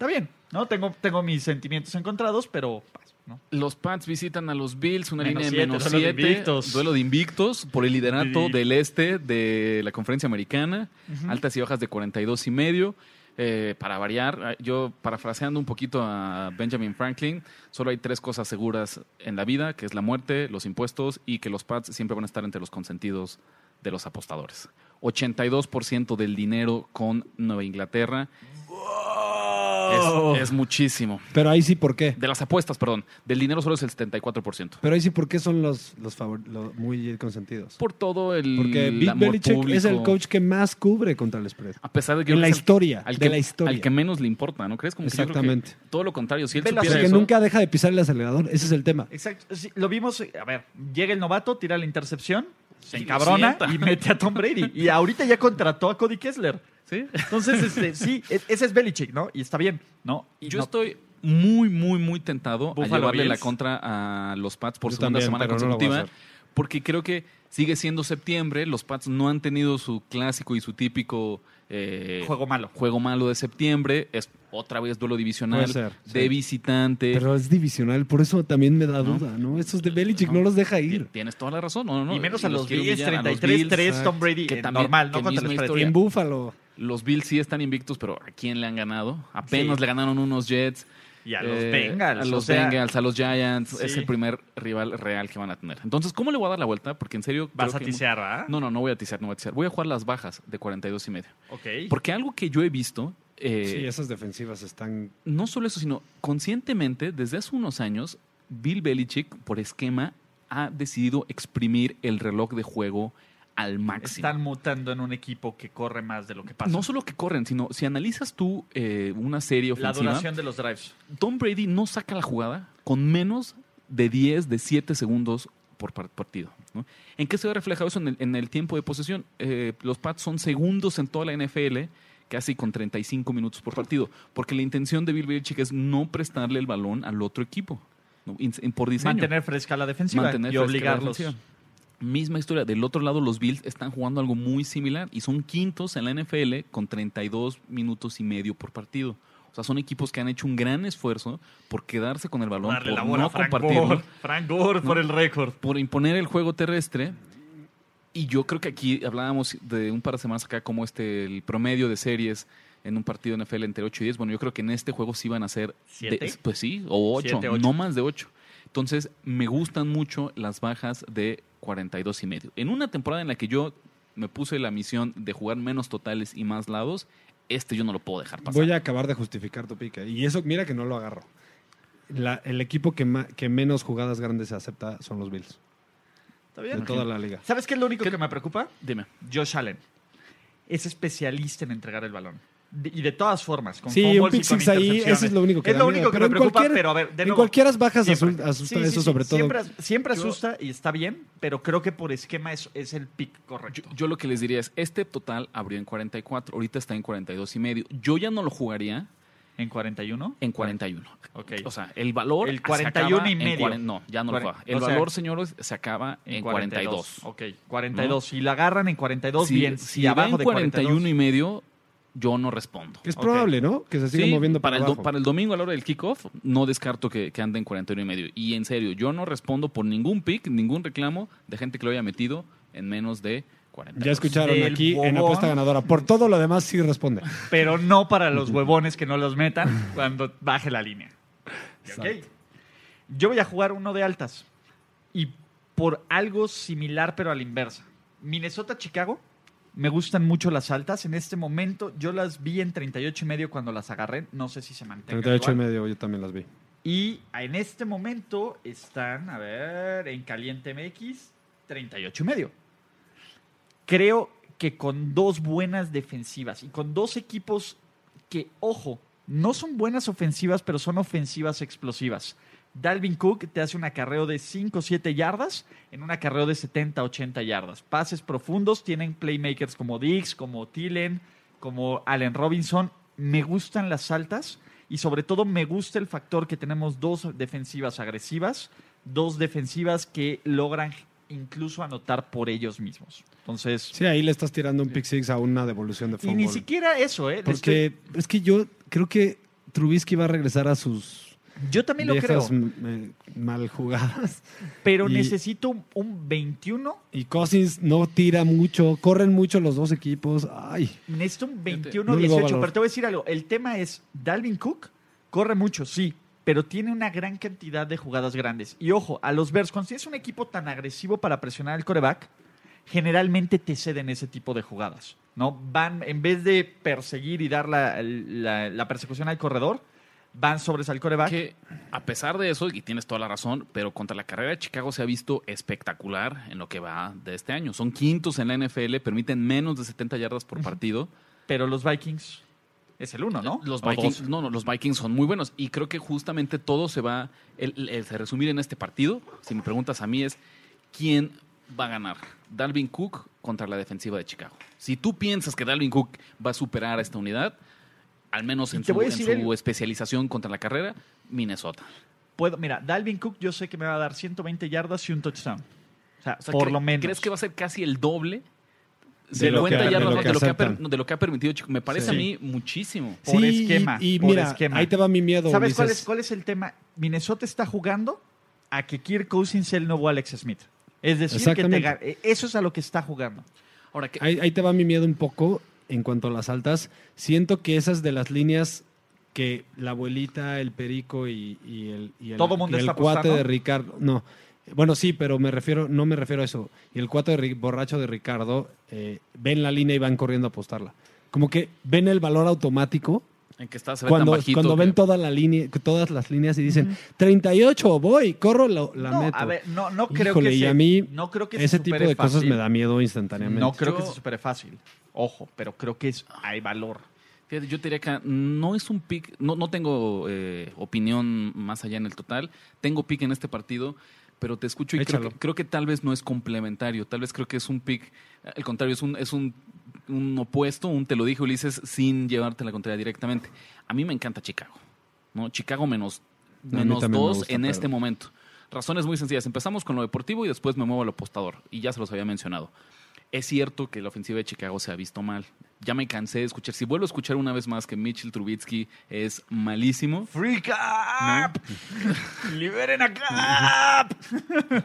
está bien, ¿no? Tengo, tengo mis sentimientos encontrados, pero. pues, ¿no?
Los Pats visitan a los Bills, una
Menos
línea de menos
duelo de
7.
invictos.
Duelo de invictos por el liderato
Sí.
del este de la conferencia americana. Altas y bajas de 42 y medio. Eh, para variar, yo parafraseando un poquito a Benjamin Franklin, solo hay tres cosas seguras en la vida, que es la muerte, los impuestos y que los Pats siempre van a estar entre los consentidos de los apostadores. 82% del dinero con Nueva Inglaterra. Es, es muchísimo.
Pero ahí sí, ¿por qué?
De las apuestas, perdón. Del dinero solo es el 74%.
Pero ahí sí, ¿por qué son los, los, favor- lo- muy consentidos?
Por todo el
Porque
amor
Belichick es el coach que más cubre contra el spread.
A pesar de que
En la
que
historia,
al
de
que,
la historia.
al que menos le importa, ¿no crees? Como que que
Exactamente.
todo lo contrario, si él eso,
nunca deja de pisar el acelerador. Ese es el tema.
Exacto. Sí, lo vimos, a ver, llega el novato, tira la intercepción, se encabrona y mete a Tom Brady. Y ahorita ya contrató a Cody Kessler.
¿Sí?
Entonces, este, sí, e- ese es Belichick, ¿no? Y está bien, ¿no? Y
Yo
no-
estoy muy, muy, muy tentado
Buffalo
a llevarle la
Bills.
contra a los Pats por
Yo
segunda
también,
semana
no
consecutiva.
hacer.
porque creo que sigue siendo septiembre. Los Pats no han tenido su clásico y su típico eh,
Juego malo.
juego malo de septiembre. Es otra vez duelo divisional
Puede ser,
de
sí.
visitante.
Pero es divisional, por eso también me da
¿No?
duda, ¿no? Estos de Belichick no, los deja ir.
Tienes toda la razón. No, no,
y
no.
menos a los Bills,
humillar, a los
33-3
Bills,
Tom Brady.
que
eh,
también-
normal, ¿no?
que
Contra
misma
spread.
historia.
En Búfalo.
Los Bills sí están invictos, pero ¿a quién le han ganado? Apenas
Sí.
le ganaron unos Jets.
Y a los
eh,
Bengals.
A
o
los
sea,
Bengals, a los Giants. Es el primer rival real que van a tener. Entonces, ¿cómo le voy a dar la vuelta? Porque en serio.
Vas a tisear, ¿ah?
No, no, no voy a tisear, no voy a tisear. Voy a jugar las bajas de 42 y medio.
Ok.
Porque algo que yo he visto. eh,
Sí, esas defensivas están...
no solo eso, sino conscientemente, desde hace unos años, Bill Belichick, por esquema, ha decidido exprimir el reloj de juego al máximo.
Están mutando en un equipo que corre más de lo que pasa.
No solo que corren, sino si analizas tú eh, una serie
la
ofensiva,
duración de los drives.
Tom Brady no saca la jugada con menos de 10, de 7 segundos por par- partido. ¿no? ¿En qué se ve reflejado eso en el, en el tiempo de posesión? Eh, los Pats son segundos en toda la NFL, casi con 35 minutos por partido, porque la intención de Bill Belichick es no prestarle el balón al otro equipo, por diseño.
Mantener fresca la defensiva
Mantener
y
fresca la
obligarlos.
defensiva. Misma historia. Del otro lado, los Bills están jugando algo muy similar y son quintos en la NFL con 32 minutos y medio por partido. O sea, son equipos que han hecho un gran esfuerzo por quedarse con el balón,
Darle
por no
Frank
compartirlo,
Gore. Frank Gore por el récord.
por imponer el juego terrestre. Y yo creo que aquí hablábamos de un par de semanas acá como este el promedio de series en un partido NFL entre 8 y 10. Bueno, yo creo que en este juego sí van a ser
¿Siete?
pues sí, o 8,
Siete, ocho.
no más de 8. Entonces, me gustan mucho las bajas de 42 y medio. En una temporada en la que yo me puse la misión de jugar menos totales y más lados, este yo no lo puedo dejar pasar.
Voy a acabar de justificar tu pica. Y eso, mira que no lo agarro. La- el equipo que, ma- que menos jugadas grandes se acepta son los Bills.
¿Está
De
bien?
toda la liga.
¿Sabes qué es lo único que me preocupa?
Dime.
Josh Allen. Es especialista en entregar el balón. De- y de todas formas, con
Sí, un pick six ahí, eso es lo único que
Es
da
lo
miedo.
único que
Pero
me
en
preocupa, pero a ver, de
en
nuevo,
cualquier bajas
siempre.
asu- asusta
Sí, sí,
eso
sí,
sobre todo.
Siempre, siempre
Yo-
asusta y está bien, pero creo que por esquema es, es el pick correcto.
Yo, yo lo que les diría es, este total abrió en 44, ahorita está en 42 y medio. Yo ya no lo jugaría
¿En 41?
en 41.
Ok.
O sea, el valor
El
se
41
acaba
y
en
medio.
cuaren- no, ya no lo juega. El
o sea,
valor, señores, se acaba en 42.
Ok, 42. Si la agarran en 42,
Si,
bien.
si
Si abajo
en
de
41
42,
y medio, yo no respondo.
Que es probable, ¿no? Que se siga
Sí,
moviendo
para
para,
el,
abajo.
para el domingo a la hora del kickoff, no descarto que, que ande en 41 y medio. Y en serio, yo no respondo por ningún pick, ningún reclamo de gente que lo haya metido en menos de 40.
Ya escucharon
Del
aquí en apuesta ganadora. Por todo lo demás sí responde.
pero no para los huevones que no los metan cuando baje la línea. Ok. Yo voy a jugar uno de altas. Y por algo similar, pero a la inversa. Minnesota-Chicago. Me gustan mucho las altas. En este momento yo las vi en 38 y medio cuando las agarré. No sé si se mantengan.
38 y medio, yo también las vi.
Y en este momento están, a ver, en Caliente MX, 38 y medio. Creo que con dos buenas defensivas y con dos equipos que, ojo, no son buenas ofensivas, pero son ofensivas explosivas. Dalvin Cook te hace un acarreo de 5 o 7 yardas en un acarreo de 70 80 yardas. Pases profundos, tienen playmakers como Dix, como Tillen, como Allen Robinson. Me gustan las altas y sobre todo me gusta el factor que tenemos dos defensivas agresivas, dos defensivas que logran incluso anotar por ellos mismos. Entonces,
Sí, ahí le estás tirando un pick six a una devolución de
y
fútbol.
ni siquiera eso, ¿eh?
Porque es que yo creo que Trubisky va a regresar a sus
Yo también lo creo.
eh, mal jugadas.
Pero
y-
necesito un, un 21.
Y Cousins no tira mucho, corren mucho los dos equipos. Ay,
Necesito un
no
21
le veo
18.
valor.
Pero te voy a decir algo. El tema es: Dalvin Cook corre mucho, sí. Pero tiene una gran cantidad de jugadas grandes. Y ojo, a los Bears, cuando tienes un equipo tan agresivo para presionar al coreback, generalmente te ceden ese tipo de jugadas. ¿no? Van, en vez de perseguir y dar la, la- la persecución al corredor, van sobres al coreback.
Que a pesar de eso, y tienes toda la razón, pero contra la carrera de Chicago se ha visto espectacular en lo que va de este año. Son quintos en la NFL, permiten menos de 70 yardas por partido.
Pero los Vikings es el uno, ¿no?
Los Vikings, no, no, los Vikings son muy buenos y creo que justamente todo se va el, el- se resumir en este partido. Si me preguntas a mí es quién va a ganar, Dalvin Cook contra la defensiva de Chicago. Si tú piensas que Dalvin Cook va a superar a esta unidad, al menos en su, en especialización contra la carrera, Minnesota.
Puedo, mira, Dalvin Cook yo sé que me va a dar 120 yardas y un touchdown. O sea,
O sea,
por
¿cre-
lo menos.
¿Crees que va a ser casi el doble?
De
De,
lo que-
50
de
yardas,
lo que
de, lo que ha de lo que ha permitido Chicago. Me parece
Sí.
a mí muchísimo.
Por esquema,
Y, y
por
mira,
esquema.
ahí te va mi miedo.
¿Sabes cuál es, cuál es el tema? Minnesota está jugando a que Kirk Cousins sea el nuevo Alex Smith. Es decir, que te eh, eso es a lo que está jugando.
Ahora, que,
Ahí, ahí te va mi miedo un poco en cuanto a las altas. Siento que esas de las líneas que la abuelita, el perico y, y el, y el,
Todo mundo
y el
está
cuate
apostando.
de Ricardo. No. Bueno, sí, pero me refiero, no me refiero a eso. Y el cuate de borracho de Ricardo eh, ven la línea y van corriendo a apostarla. Como que ven el valor automático
en que está, se ve
cuando,
tan bajito.
cuando
que-
ven toda la línea, todas las líneas y dicen 38, voy, corro, lo- la
no,
meto.
a ver, no, no creo
Híjole,
que
y
se,
a mí
no creo que se
ese tipo de cosas me da miedo instantáneamente.
No creo que
Yo-
se supere fácil. Ojo, pero creo que es, hay valor.
Fíjate, yo te diría que no es un pick, no, no tengo eh, opinión más allá en el total. Tengo pick en este partido, pero te escucho y creo que, creo que tal vez no es complementario. Tal vez creo que es un pick, al contrario, es un, es un, un opuesto, un te lo dije Ulises, sin llevarte la contraria directamente. A mí me encanta Chicago. ¿no? Chicago menos, menos
me
dos
gusta,
en
pero-
este momento. Razones muy sencillas. Empezamos con lo deportivo y después me muevo al apostador. Y ya se los había mencionado. Es cierto que la ofensiva de Chicago se ha visto mal. Ya me cansé de escuchar. Si vuelvo a escuchar una vez más que Mitchell Trubitsky es malísimo,
¡Free Cap! ¡Liberen a Cap!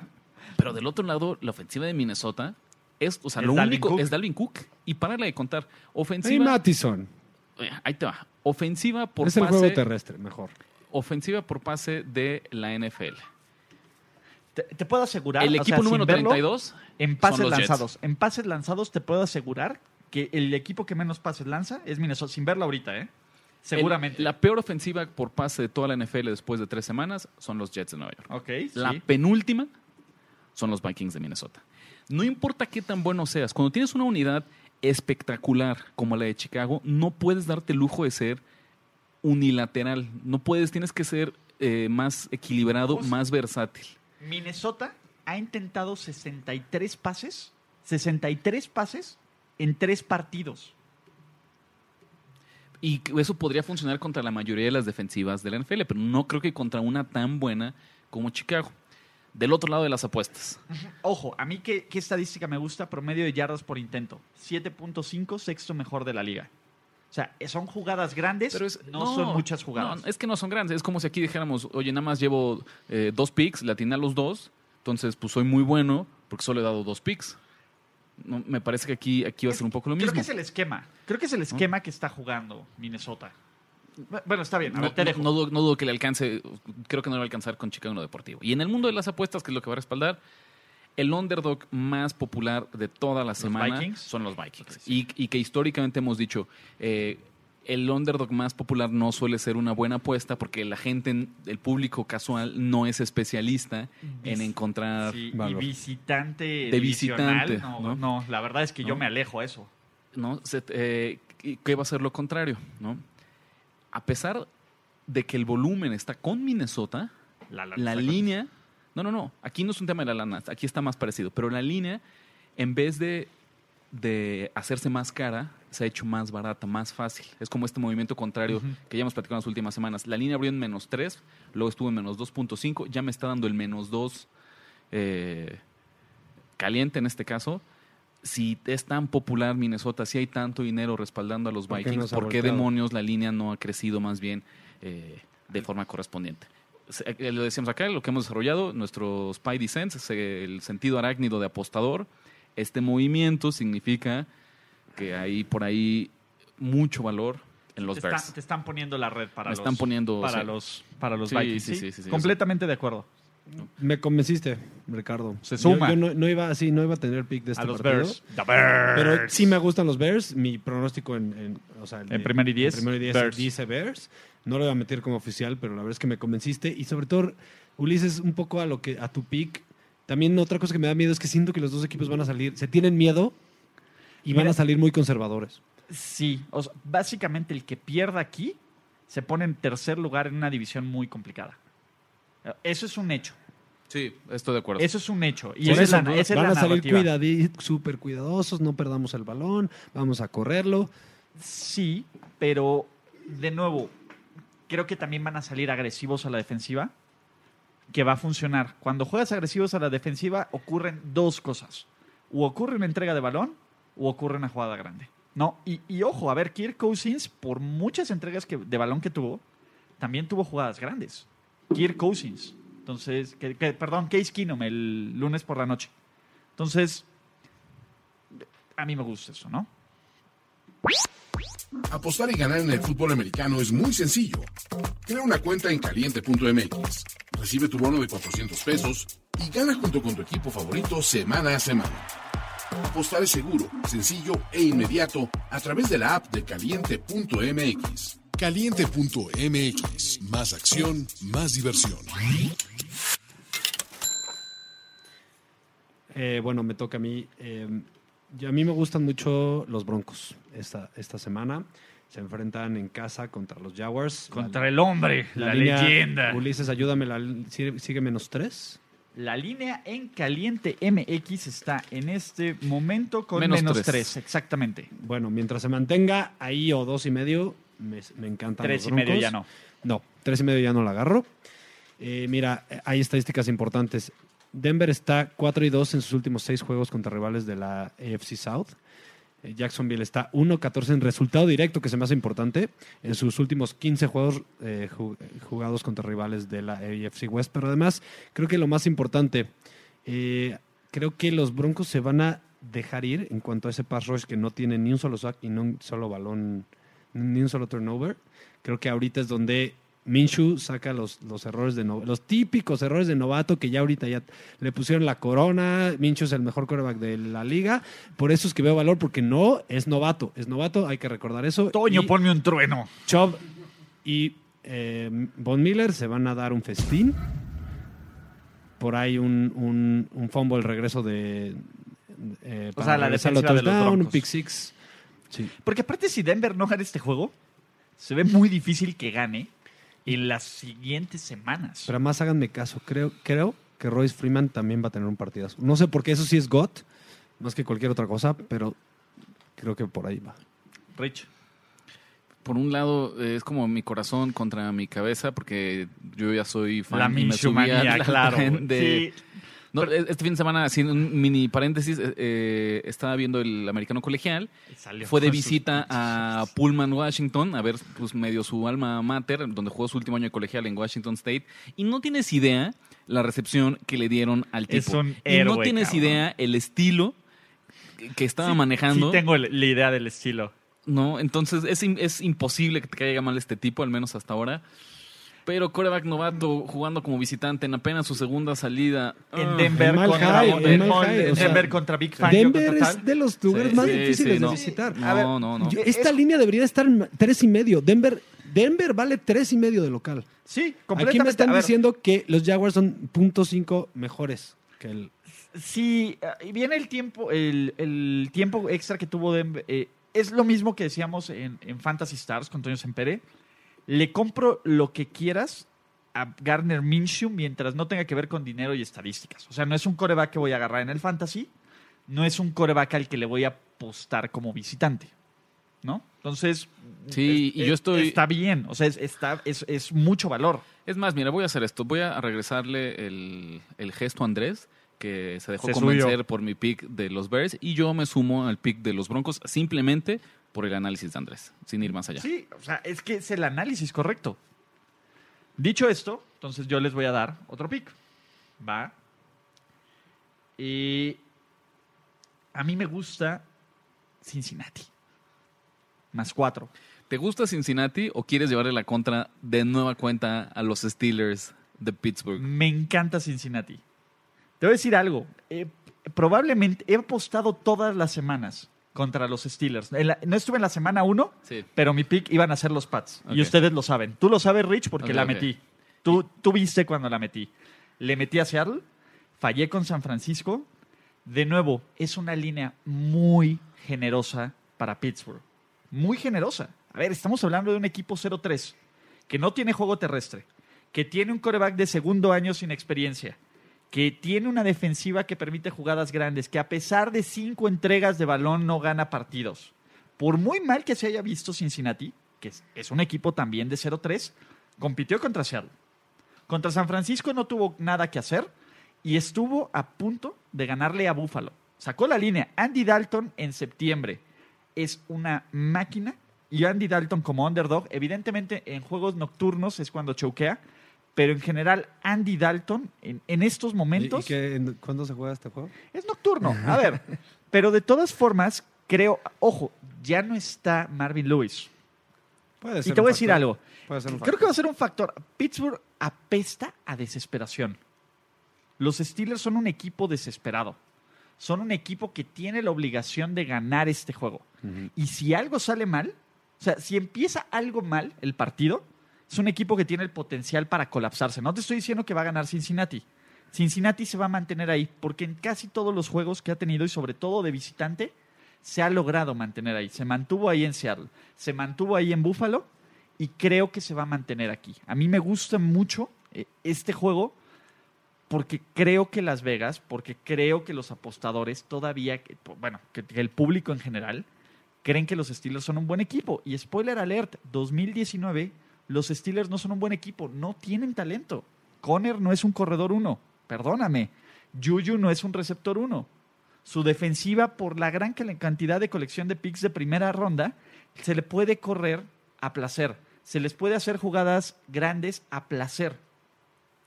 pero del otro lado, la ofensiva de Minnesota es, o sea,
Es
lo
Dalvin
único
Cook.
es Dalvin Cook. Y párale de contar. Ofensiva.
Mattison.
eh, ahí te va. Ofensiva por
es el
pase.
juego terrestre, mejor.
Ofensiva por pase de la NFL.
Te, te puedo asegurar.
El
o
equipo
sea,
número
verlo,
32
En pases
Jets.
lanzados. En pases lanzados te puedo asegurar que el equipo que menos pases lanza es Minnesota. Sin verlo ahorita, ¿eh? Seguramente.
El- la peor ofensiva por pase de toda la NFL después de tres semanas son los Jets de Nueva York.
ok,
La
sí.
penúltima son los Vikings de Minnesota. No importa qué tan bueno seas, cuando tienes una unidad espectacular como la de Chicago, no puedes darte el lujo de ser unilateral. No puedes, tienes que ser eh, más equilibrado, más versátil.
Minnesota ha intentado 63 pases. 63 pases en tres partidos.
Y eso podría funcionar contra la mayoría de las defensivas de la NFL, pero no creo que contra una tan buena como Chicago. Del otro lado de las apuestas.
Ojo, a mí qué, qué estadística me gusta, promedio de yardas por intento. 7.5, sexto mejor de la liga. O sea, son jugadas grandes,
Pero es-
no, son muchas jugadas.
no, es que no son grandes. Es como si aquí dijéramos, oye, nada más llevo eh, dos picks, le atiné a los dos, entonces pues soy muy bueno porque solo he dado dos picks. No, me parece que aquí, aquí va a ser un poco lo
Creo
mismo.
que es el esquema. Creo que es el esquema que está jugando Minnesota. Bueno, está bien, a ver,
no,
te
no-
dejo.
no dudo, no dudo que le alcance, creo que no le va a alcanzar con Chicago lo deportivo. Y en el mundo de las apuestas, que es lo que va a respaldar, el underdog más popular de toda la semana
Vikings?
son los Vikings. Y, y que históricamente hemos dicho, eh, el underdog más popular no suele ser una buena apuesta porque la gente, el público casual, no es especialista en encontrar...
Sí, y visitante.
De visitante,
No,
¿no?
no, la verdad es que yo me alejo a eso.
¿no? Se- eh, ¿Qué va a ser lo contrario? ¿no? A pesar de que el volumen está con Minnesota,
La, la-
la
está
línea. No, no, no. Aquí no es un tema de la lana. Aquí está más parecido. Pero la línea, en vez de, de hacerse más cara, se ha hecho más barata, más fácil. Es como este movimiento contrario que ya hemos platicado en las últimas semanas. La línea abrió en menos 3, luego estuvo en menos 2.5, ya me está dando el menos 2 eh, caliente en este caso. Si es tan popular Minnesota, si hay tanto dinero respaldando a los
¿Por qué
Vikings,
se ha
¿por qué demonios la línea no ha crecido más bien eh, de forma correspondiente? Eh, lo decíamos acá, lo que hemos desarrollado, nuestro Spidey Sense, se- el sentido arácnido de apostador. Este movimiento significa que hay por ahí mucho valor en los
te,
Bears.
están, te están poniendo la red para
Me
los
están poniendo,
para
sí.
los para los
Sí,
Vikings.
sí,
Sí,
sí, sí, sí,
completamente de acuerdo.
Me convenciste, Ricardo.
Se
Yo-
suma.
Yo, no, no iba así, no iba a tener pick de este
a los
partido.
Bears. The Bears.
Pero sí me gustan los Bears. Mi pronóstico en, en, o sea,
En
de-
primero y diez,
en primero y diez
Bears.
dice Bears. No lo voy a meter como oficial, pero la verdad es que me convenciste. Y sobre todo, Ulises, un poco a lo que a tu pick. También otra cosa que me da miedo es que siento que los dos equipos van a salir, se tienen miedo y van a salir muy conservadores.
Sí, o sea, básicamente el que pierda aquí se pone en tercer lugar en una división muy complicada. Eso es un hecho.
Sí, estoy de acuerdo.
Eso es un hecho. Y esa es
eso,
la, esa es
van
la
a salir súper cuidadosos, no perdamos el balón, vamos a correrlo.
Sí, pero de nuevo, creo que también van a salir agresivos a la defensiva, que va a funcionar. Cuando juegas agresivos a la defensiva, ocurren dos cosas. O ocurre una entrega de balón, o ocurre una jugada grande. No, y, y ojo, a ver, Kirk Cousins, por muchas entregas de balón que tuvo, también tuvo jugadas grandes. Kirk Cousins. Entonces, perdón, Case Keenum el lunes por la noche. Entonces, a mí me gusta eso, ¿no?
Apostar y ganar en el fútbol americano es muy sencillo. Crea una cuenta en caliente.mx, recibe tu bono de 400 pesos y gana junto con tu equipo favorito semana a semana. Apostar es seguro, sencillo e inmediato a través de la app de caliente.mx.
Caliente.mx. Más acción, más diversión.
Eh, bueno, me toca a mí. Eh, a mí me gustan mucho los Broncos esta, esta semana. Se enfrentan en casa contra los Jaguars.
Contra el hombre, la,
línea-
leyenda.
Ulises, ayúdame, la, sigue, sigue menos tres.
La línea en caliente MX está en este momento con
Menos
menos,
tres.
3, exactamente.
Bueno, mientras se mantenga ahí o dos y medio, me, me encantan
Tres
los
y medio ya no.
No, tres y medio ya no la agarro. Eh, mira, eh, hay estadísticas importantes. Denver está 4 y 2 en sus últimos seis juegos contra rivales de la AFC South. Eh, Jacksonville está 1-14 en resultado directo, que se me hace importante, en sus últimos 15 juegos eh, ju- jugados contra rivales de la AFC West. Pero además, creo que lo más importante, eh, creo que los Broncos se van a dejar ir en cuanto a ese pass rush que no tiene ni un solo sack y no un solo balón, ni un solo turnover. Creo que ahorita es donde Minshew saca los, los errores de los típicos errores de novato que ya ahorita ya le pusieron la corona. Minshew es el mejor quarterback de la liga. Por eso es que veo valor, porque no es novato. Es novato, hay que recordar eso.
Toño,
Y
ponme un trueno.
Chubb y eh, Von Miller se van a dar un festín. Por ahí un, un, un fumble, el regreso de. eh,
O sea, la defensiva de los
un pick six. Sí.
Porque aparte, si Denver no gana este juego, se ve muy difícil que gane en las siguientes semanas.
Pero además háganme caso, creo, creo que Royce Freeman también va a tener un partidazo. No sé por qué eso sí es GOT, más que cualquier otra cosa, pero creo que por ahí va.
Rich.
Por un lado, eh, es como mi corazón contra mi cabeza, porque yo ya soy fan
La
y me subí
Minshew-manía,
al
claro.
de-
Sí.
No, este fin de semana, así un mini paréntesis, eh, eh, estaba viendo el americano colegial.
Salió
Fue de visita a Pullman, Washington, a ver pues medio su alma mater, donde jugó su último año de colegial en Washington State. Y no tienes idea la recepción que le dieron al tipo.
Es un
y no
héroe,
tienes
cabrón.
idea el estilo que estaba
Sí,
manejando.
Sí, tengo la idea del estilo.
No, entonces es, es imposible que te caiga mal este tipo, al menos hasta ahora. Pero coreback novato jugando como visitante en apenas su segunda salida.
En
ah,
Denver
en
contra,
High,
en
en Mal
Mal-
High,
en
o sea,
Denver contra Big Fangio.
Denver
contra
es de los lugares
Sí,
más
sí,
difíciles
sí, no.
de visitar.
No,
A ver,
no, no.
Yo-
Es-
esta línea debería estar en tres y medio. Denver, Denver vale tres y medio de local.
Sí,
Aquí
completamente.
me están diciendo que los Jaguars son .5 mejores que el.
Sí, eh, y viene el tiempo, el, el tiempo extra que tuvo Denver. eh, es lo mismo que decíamos en, en Fantasy Stars con Toño Sempere. Le compro lo que quieras a Garner Minshew mientras no tenga que ver con dinero y estadísticas. O sea, no es un coreback que voy a agarrar en el Fantasy, no es un coreback al que le voy a apostar como visitante. ¿No? Entonces.
Sí,
es-
y yo estoy-
Está bien, o sea, es, está, es, es mucho valor.
Es más, mira, voy a hacer esto. Voy a regresarle el, el gesto a Andrés, que se dejó
Se
convencer
subió.
por mi pick de los Bears, y yo me sumo al pick de los Broncos simplemente por el análisis de Andrés, sin ir más allá.
Sí, o sea, es que es el análisis correcto. Dicho esto, entonces yo les voy a dar otro pick. Va. Y a mí me gusta Cincinnati. Más cuatro.
¿Te gusta Cincinnati o quieres llevarle la contra de nueva cuenta a los Steelers de Pittsburgh?
Me encanta Cincinnati. Te voy a decir algo. Eh, probablemente he apostado todas las semanas contra los Steelers. La- no estuve en la semana uno,
Sí.
pero mi pick iban a ser los Pats. Y ustedes lo saben. Tú lo sabes, Rich, porque la metí. Tú, tú viste cuando la metí. Le metí a Seattle, fallé con San Francisco. De nuevo, es una línea muy generosa para Pittsburgh. Muy generosa. A ver, estamos hablando de un equipo 0-3 que no tiene juego terrestre, que tiene un coreback de segundo año sin experiencia, que tiene una defensiva que permite jugadas grandes, que a pesar de cinco entregas de balón no gana partidos. Por muy mal que se haya visto Cincinnati, que es, un equipo también de 0-3, compitió contra Seattle. Contra San Francisco no tuvo nada que hacer y estuvo a punto de ganarle a Buffalo. Sacó la línea. Andy Dalton en septiembre es una máquina y Andy Dalton como underdog, evidentemente en juegos nocturnos es cuando choquea, pero en general Andy Dalton en, en estos
¿Y, y
momentos
qué- en- cuándo se juega este juego?
es nocturno. A ver, pero de todas formas creo, ojo, ya no está Marvin Lewis.
Puede
Y
ser
te
un
voy a decir algo.
Puede ser un
Creo que va a ser un factor. Pittsburgh apesta a desesperación. Los Steelers son un equipo desesperado. Son un equipo que tiene la obligación de ganar este juego. Y si algo sale mal, o sea, si empieza algo mal el partido, es un equipo que tiene el potencial para colapsarse. No te estoy diciendo que va a ganar Cincinnati. Cincinnati se va a mantener ahí, porque en casi todos los juegos que ha tenido, y sobre todo de visitante, se ha logrado mantener ahí. Se mantuvo ahí en Seattle, se mantuvo ahí en Buffalo, y creo que se va a mantener aquí. A mí me gusta mucho eh, este juego porque creo que Las Vegas, porque creo que los apostadores todavía, bueno, que, que el público en general, creen que los Steelers son un buen equipo. Y spoiler alert, 2019, los Steelers no son un buen equipo, no tienen talento. Conner no es un corredor uno, perdóname. Juju no es un receptor uno. Su defensiva, por la gran cantidad de colección de picks de primera ronda, se le puede correr a placer. Se les puede hacer jugadas grandes a placer.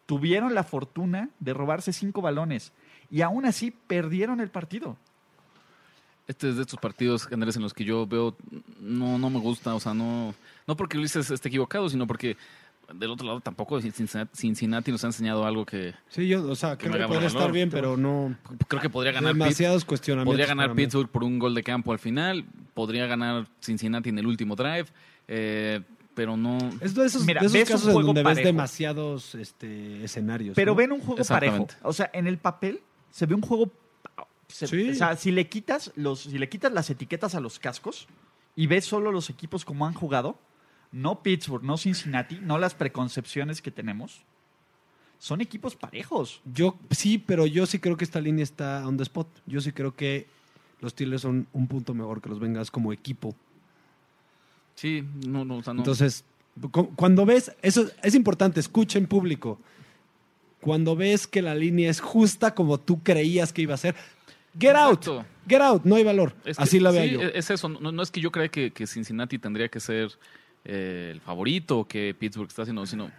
Tuvieron la fortuna de robarse cinco balones y aún así perdieron el partido.
Este es de estos partidos generales en los que yo veo, no, no me gusta, o sea, no, no porque Ulises esté equivocado, sino porque del otro lado tampoco Cincinnati, Cincinnati nos ha enseñado algo que
Sí, yo, o sea,
Que
creo
me
que puede
valor.
estar bien, pero no.
creo que podría ganar Pittsburgh.
Demasiados cuestionamientos.
Podría ganar. Pittsburgh por un gol de campo al final, podría ganar Cincinnati en el último drive, eh, pero no...
Es de esos,
Mira,
de esos casos en donde ves demasiados este, escenarios.
Pero
¿no?
ven un juego parejo. O sea, en el papel se ve un juego. Se-
Sí.
O sea, si le quitas los, si le quitas las etiquetas a los cascos y ves solo los equipos como han jugado, no Pittsburgh, no Cincinnati, no las preconcepciones que tenemos, son equipos parejos.
Yo sí, pero yo sí creo que esta línea está on the spot. Yo sí creo que los Steelers son un punto mejor que los Bengals como equipo.
Sí, no, no, o sea, no.
Entonces, cu- cuando ves, eso es importante, escuchen público. Cuando ves que la línea es justa como tú creías que iba a ser, get out, get out, no hay valor.
Es que-
Así la veo
sí,
yo.
Es eso, no, no es que yo crea que, que Cincinnati tendría que ser eh, el favorito que Pittsburgh está haciendo, sino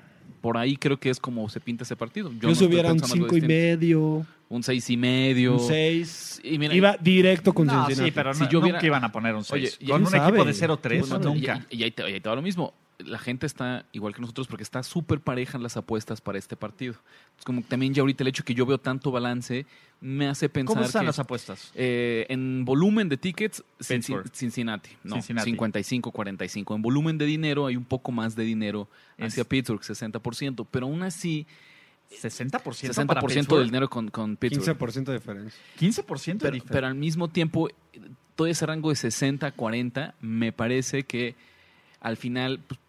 por ahí creo que es como se pinta ese partido.
Yo,
no
si
estoy
hubiera un
pensando algo
5 y medio,
Un seis y medio.
un 6,
Y mira,
iba directo con
No,
Cincinnati.
sí, pero
Si
no-
yo hubiera-
nunca iban a poner un 6.
Oye,
Con un
¿quién
equipo de 0-3,
¿Quién sabe?
nunca.
Y, y ahí, te, ahí te va lo mismo. La gente está igual que nosotros porque está súper pareja en las apuestas para este partido. Es como que también ya ahorita el hecho que yo veo tanto balance me hace pensar
¿Cómo están
que,
las apuestas?
eh, en volumen de tickets,
Pittsburgh.
Cincinnati. No,
Cincinnati.
55-45. En volumen de dinero hay un poco más de dinero hacia
Es-
Pittsburgh, 60%. Pero aún así,
60%,
60%
para
del dinero con, con Pittsburgh.
15% de diferencia.
15% de
Pero,
diferencia.
pero al mismo tiempo, todo ese rango de 60 a 40, me parece que al final pues,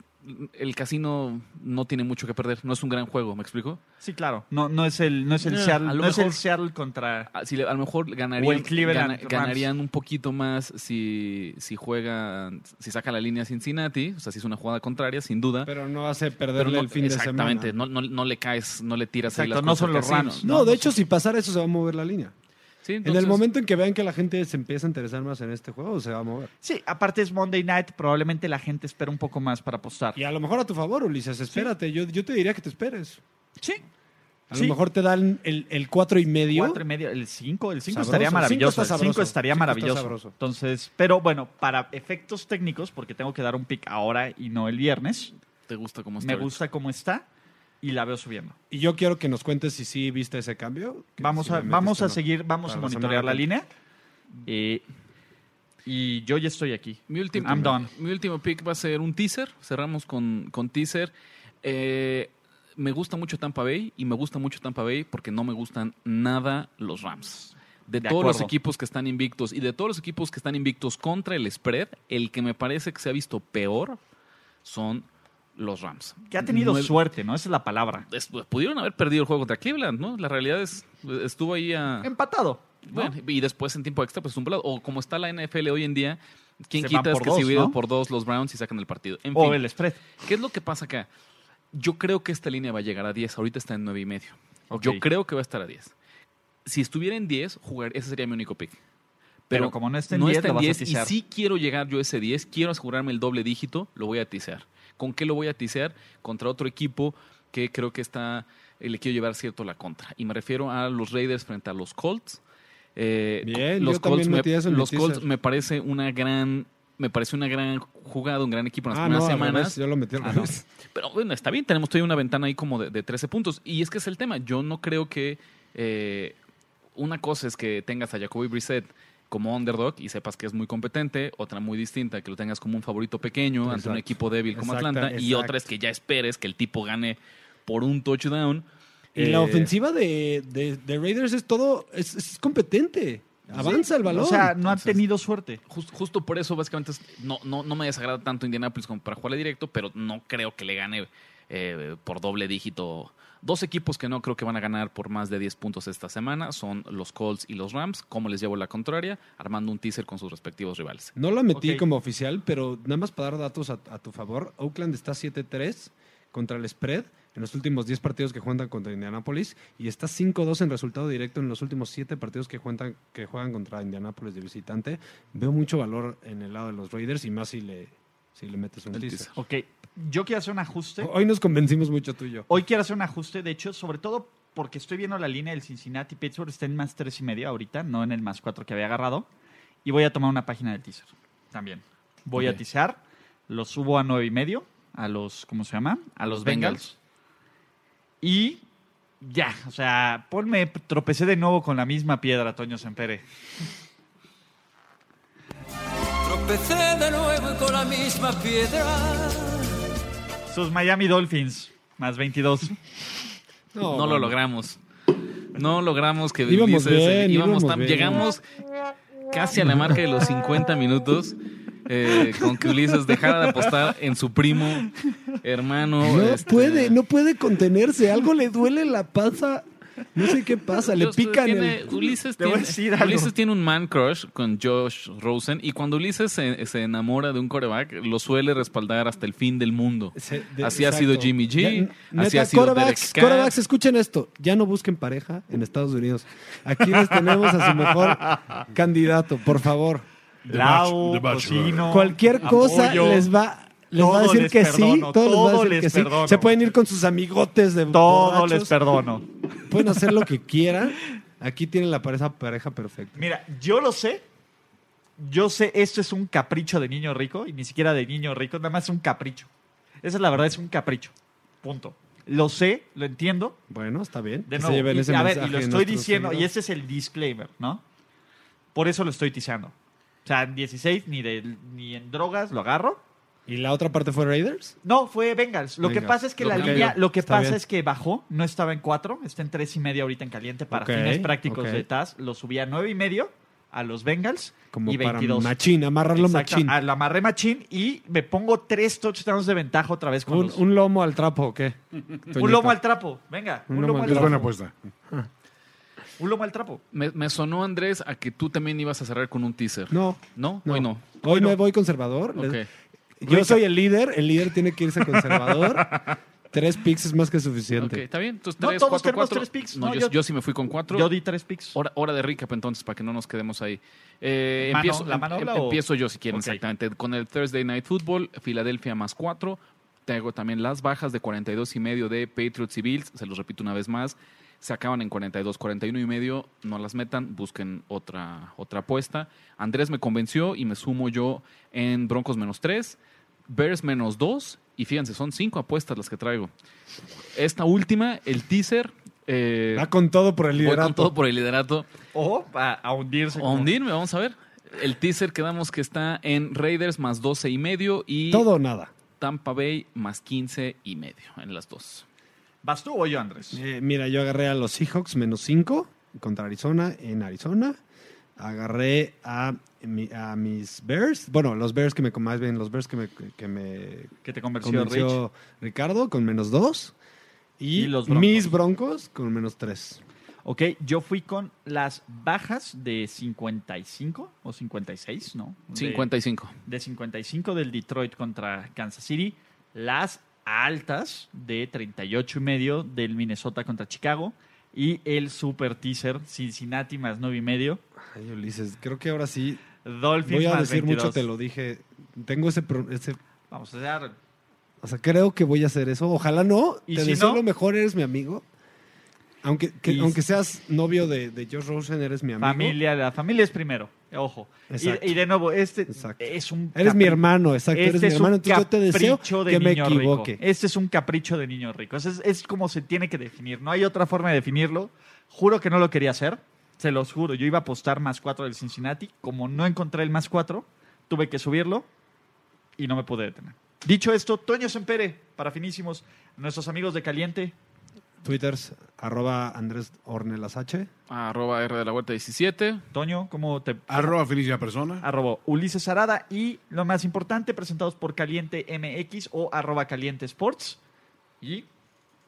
el casino no tiene mucho que perder. No es un gran juego, ¿me explico?
Sí, claro. No, no es el, no es el,
No,
Seattle,
a
no es el Seattle contra...
Ah, si le- a lo mejor
O
ganarían, gana- ganarían un poquito más si, si juega, si saca la línea Cincinnati, o sea, si es una jugada contraria, sin duda.
Pero no hace perderle
no-
el fin de semana.
exactamente, no, no, no le caes, no le tiras ahí
Exacto,
las
no
cosas
son los. Rams.
No,
No,
de
no
hecho, si pasara eso, se va a mover la línea.
Sí,
En el momento en que vean que la gente se empieza a interesar más en este juego, se va a mover.
Sí, aparte es Monday Night, probablemente la gente espera un poco más para apostar.
Y a lo mejor a tu favor, Ulises, espérate. Yo, yo te diría que te esperes.
Sí.
A
Sí.
lo mejor te dan el, el cuatro y medio.
Cuatro y medio, el 5, el 5
Sabroso.
estaría
Cinco
maravilloso.
está
el 5
sabroso.
estaría
Cinco
maravilloso. Entonces, pero bueno, para efectos técnicos, porque tengo que dar un pick ahora y no el viernes,
¿Te gusta cómo está?
me
ahorita?
gusta cómo está y la veo subiendo.
Y yo quiero que nos cuentes si sí viste ese cambio.
Vamos
si
a, vamos a
no.
seguir, vamos a
Para
monitorear la línea. Eh, y yo ya estoy aquí.
Mi último,
I'm done.
mi último pick va a ser un teaser. Cerramos con, con teaser. Eh, me gusta mucho Tampa Bay y me gusta mucho Tampa Bay porque no me gustan nada los Rams. De,
De
todos los equipos que están invictos y de todos los equipos que están invictos contra el spread, el que me parece que se ha visto peor son los Rams.
Que ha tenido
Nueve-
suerte, ¿no? Esa es la palabra.
es- pudieron haber perdido el juego contra Cleveland, ¿no? La realidad es, estuvo ahí a...
Empatado. ¿no?
Bueno, y después en tiempo extra, pues un pelado. O como está la NFL hoy en día, ¿quién quita es
por
que
dos,
se hubiera
¿no?
por dos los Browns y sacan el partido? En
o
fin,
el spread.
¿qué es lo que pasa acá? Yo creo que esta línea va a llegar a 10. Ahorita está en 9 y medio. Yo creo que va a estar a 10. Si estuviera en 10, jugar, ese sería mi único pick.
Pero como no está en 10, lo vas a
y si quiero llegar yo a ese 10, quiero asegurarme el doble dígito, lo voy a tisear. ¿Con qué lo voy a tisear? Contra otro equipo que creo que está, eh, le quiero llevar cierto la contra. Y me refiero a los Raiders frente a los Colts. Eh,
Bien,
los Colts, me, los Colts me parece una gran me parece una gran jugada, un gran equipo en las
Ah,
primeras
no,
semanas.
revés, yo lo metí al
Ah, no. Pero bueno, está bien, tenemos todavía una ventana ahí como de, de 13 puntos. Y es que es el tema. Yo no creo que eh, una cosa es que tengas a Jacoby Brissett como underdog y sepas que es muy competente, otra muy distinta, que lo tengas como un favorito pequeño ante un equipo débil como Atlanta, y otra es que ya esperes que el tipo gane por un touchdown.
Y
Eh,
la ofensiva de, de- de Raiders es todo, es, es competente. Avanza el balón.
O sea, no ha tenido suerte.
Just- justo por eso, básicamente, no, no, no me desagrada tanto Indianapolis como para jugarle directo, pero no creo que le gane eh, por doble dígito. Dos equipos que no creo que van a ganar por más de 10 puntos esta semana son los Colts y los Rams. ¿Cómo les llevo la contraria? Armando un teaser con sus respectivos rivales.
No lo metí como oficial, pero nada más para dar datos a, a tu favor. Oakland está 7-3 contra el spread en los últimos 10 partidos que juegan contra Indianapolis y está 5-2 en resultado directo en los últimos 7 partidos que juegan, que juegan contra Indianapolis de visitante. Veo mucho valor en el lado de los Raiders y más si le, si le metes un
El
teaser.
teaser.
Ok, yo quiero hacer un ajuste.
Hoy nos convencimos mucho tú y yo.
Hoy quiero hacer un ajuste, de hecho, sobre todo porque estoy viendo la línea del Cincinnati Pittsburgh, está en más tres y medio ahorita, no en el más cuatro que había agarrado. Y voy a tomar una página del teaser también. Voy a teaser, lo subo a nueve y medio, a los, ¿cómo se llama? A los Bengals. Y ya, o sea, ponme, tropecé de nuevo con la misma piedra, Toño Sempere.
Tropecé de nuevo con la misma piedra.
Sus Miami Dolphins, más 22.
No,
bueno.
lo logramos. No logramos que
Íbamos
Ulises,
bien,
íbamos
íbamos
tan-
bien.
llegamos casi a la marca de los 50 minutos eh, con que Ulises dejara de apostar en su primo, hermano.
No
este,
puede, no puede contenerse. Algo le duele la panza. No sé qué pasa. Le
Dios,
pican
tiene-
el...
Ulises,
Te voy a
tiene,
decir algo.
Ulises tiene un man crush con Josh Rosen y cuando Ulises se, se enamora de un coreback, lo suele respaldar hasta el fin del mundo.
Se- de-
así ha sido Jimmy G,
Ya,
así
neta,
ha sido
quarterbacks,
Derek
quarterbacks, escuchen esto. Ya no busquen pareja en Estados Unidos. Aquí les tenemos a su mejor candidato, por favor.
Lau,
Cualquier cosa
Apoyo.
les va... Les va a
Todo
decir que
perdono,
sí, todo, les va a
todo
decir
les
que sí.
perdono.
Se pueden ir con sus amigotes de
Todo
borrachos,
les perdono.
Pueden hacer lo que quieran. Aquí tienen la pareja, pareja perfecta.
Mira, yo lo sé. Yo sé, esto es un capricho de niño rico y ni siquiera de niño rico, nada más es un capricho. Esa es la verdad, es un capricho. Punto. Lo sé, lo entiendo.
Bueno, está bien.
De nuevo, y,
ese
a ver, y lo estoy diciendo, y ese es el disclaimer, ¿no? Por eso lo estoy tiseando. O sea, en 16 ni, de, ni en drogas lo agarro.
¿Y la otra parte fue Raiders?
No, fue Bengals. Lo que pasa es que
Lo
la línea, lo que
Está
pasa
bien.
es que bajó, no estaba en 4, está en 3 y medio ahorita en caliente para
Ok,
fines prácticos
ok.
de TAS. Lo subí a 9 y medio a los Bengals
Como
y
para
22.
machín, amarrarlo
Exacto,
machín.
a- Lo amarré machín y me pongo 3 touchdowns de ventaja otra vez con
Un,
los-
un lomo al trapo, ¿o qué?
un lomo al trapo. Venga, un,
Un
lomo
lomo
al
al
Es
trapo.
buena apuesta.
Un lomo al trapo.
Me, me sonó, Andrés, a que tú también ibas a cerrar con un teaser.
No,
¿No?
no.
Hoy no.
Hoy me voy conservador.
Ok.
Yo soy el líder, el líder tiene que irse conservador. Tres picks es más que
Ok,
suficiente.
está bien. Entonces,
No,
3,
todos
4,
tenemos
4.
tres picks.
No,
No,
yo,
yo-
yo sí me fui con 4.
Yo di tres picks.
Hora, hora de recap entonces, para que no nos quedemos ahí. Eh,
Mano,
empiezo,
¿la mano
em-
habla
em-
o-
empiezo yo si quieren,
Ok.
exactamente. Con el Thursday Night Football, Filadelfia más 4. Tengo también las bajas de 42 y medio de Patriots y Bills. Se los repito una vez más. Se acaban en 42, 41 y medio. No las metan, busquen otra, otra apuesta. Andrés me convenció y me sumo yo en Broncos menos 3. Bears menos 2. Y fíjense, son 5 apuestas las que traigo. Esta última, el teaser. eh,
Va con todo por el
voy
liderato.
con todo por el liderato.
O a, a hundirse.
A hundirme, vamos a ver. El teaser quedamos que está en Raiders más 12 y medio y
Todo o nada.
Tampa Bay más 15 y medio en las dos.
¿Vas tú o yo, Andrés?
Eh, mira, yo agarré a los Seahawks menos 5 contra Arizona en Arizona. Agarré a, mi- a mis Bears. Bueno, los Bears que me más bien los Bears que me, que me
Que te convenció, Rich.
convenció Ricardo con menos 2. Y,
Y los Broncos.
mis Broncos con menos 3.
Ok, yo fui con las bajas de 55 o 56, ¿no? De-
55.
de 55 del Detroit contra Kansas City, las altas de 38 y medio del Minnesota contra Chicago y el super teaser Cincinnati más 9 y medio,
Ay, Ulises, creo que ahora sí.
Dolphins
Voy a
más
decir
22.
mucho, te lo dije. Tengo ese, pro- ese.
Vamos a dar
O sea, creo que voy a hacer eso. Ojalá no.
¿Y
te
si
deseo
no?
lo mejor, eres mi amigo. Aunque, que-
Y-
aunque seas novio de, de Josh Rosen, eres mi amigo.
familia, la familia es primero, ojo. Y, y de nuevo, este
Exacto.
es un
Eres mi hermano, exacto. eres
Este
mi
es
hermano. Entonces yo te deseo
capricho de
que me
niño
equivoque.
rico. Este es un capricho de niño rico. Es- es como se tiene que definir. No hay otra forma de definirlo. Juro que no lo quería hacer. Se los juro. Yo iba a apostar más cuatro del Cincinnati. Como no encontré el más cuatro, tuve que subirlo y no me pude detener. Dicho esto, Toño Sempere, para finísimos, nuestros amigos de Caliente.
Twitters, arroba Andrés Ornelas H.
Arroba R de la Huerta 17.
Toño, ¿cómo te...?
Arroba Felicia Persona.
arroba Ulises Arada y lo más importante, presentados por Caliente MX o arroba Caliente Sports. Y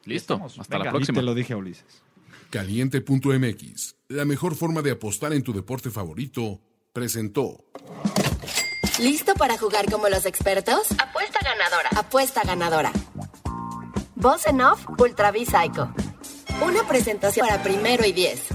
Listo.
estamos.
Hasta
Venga.
la
Y
próxima.
te lo dije a Ulises.
Caliente.mx, la mejor forma de apostar en tu deporte favorito, presentó.
¿Listo para jugar como los expertos? Apuesta ganadora. Apuesta ganadora. Voz en off, Ultra Psycho. Una presentación para primero y diez.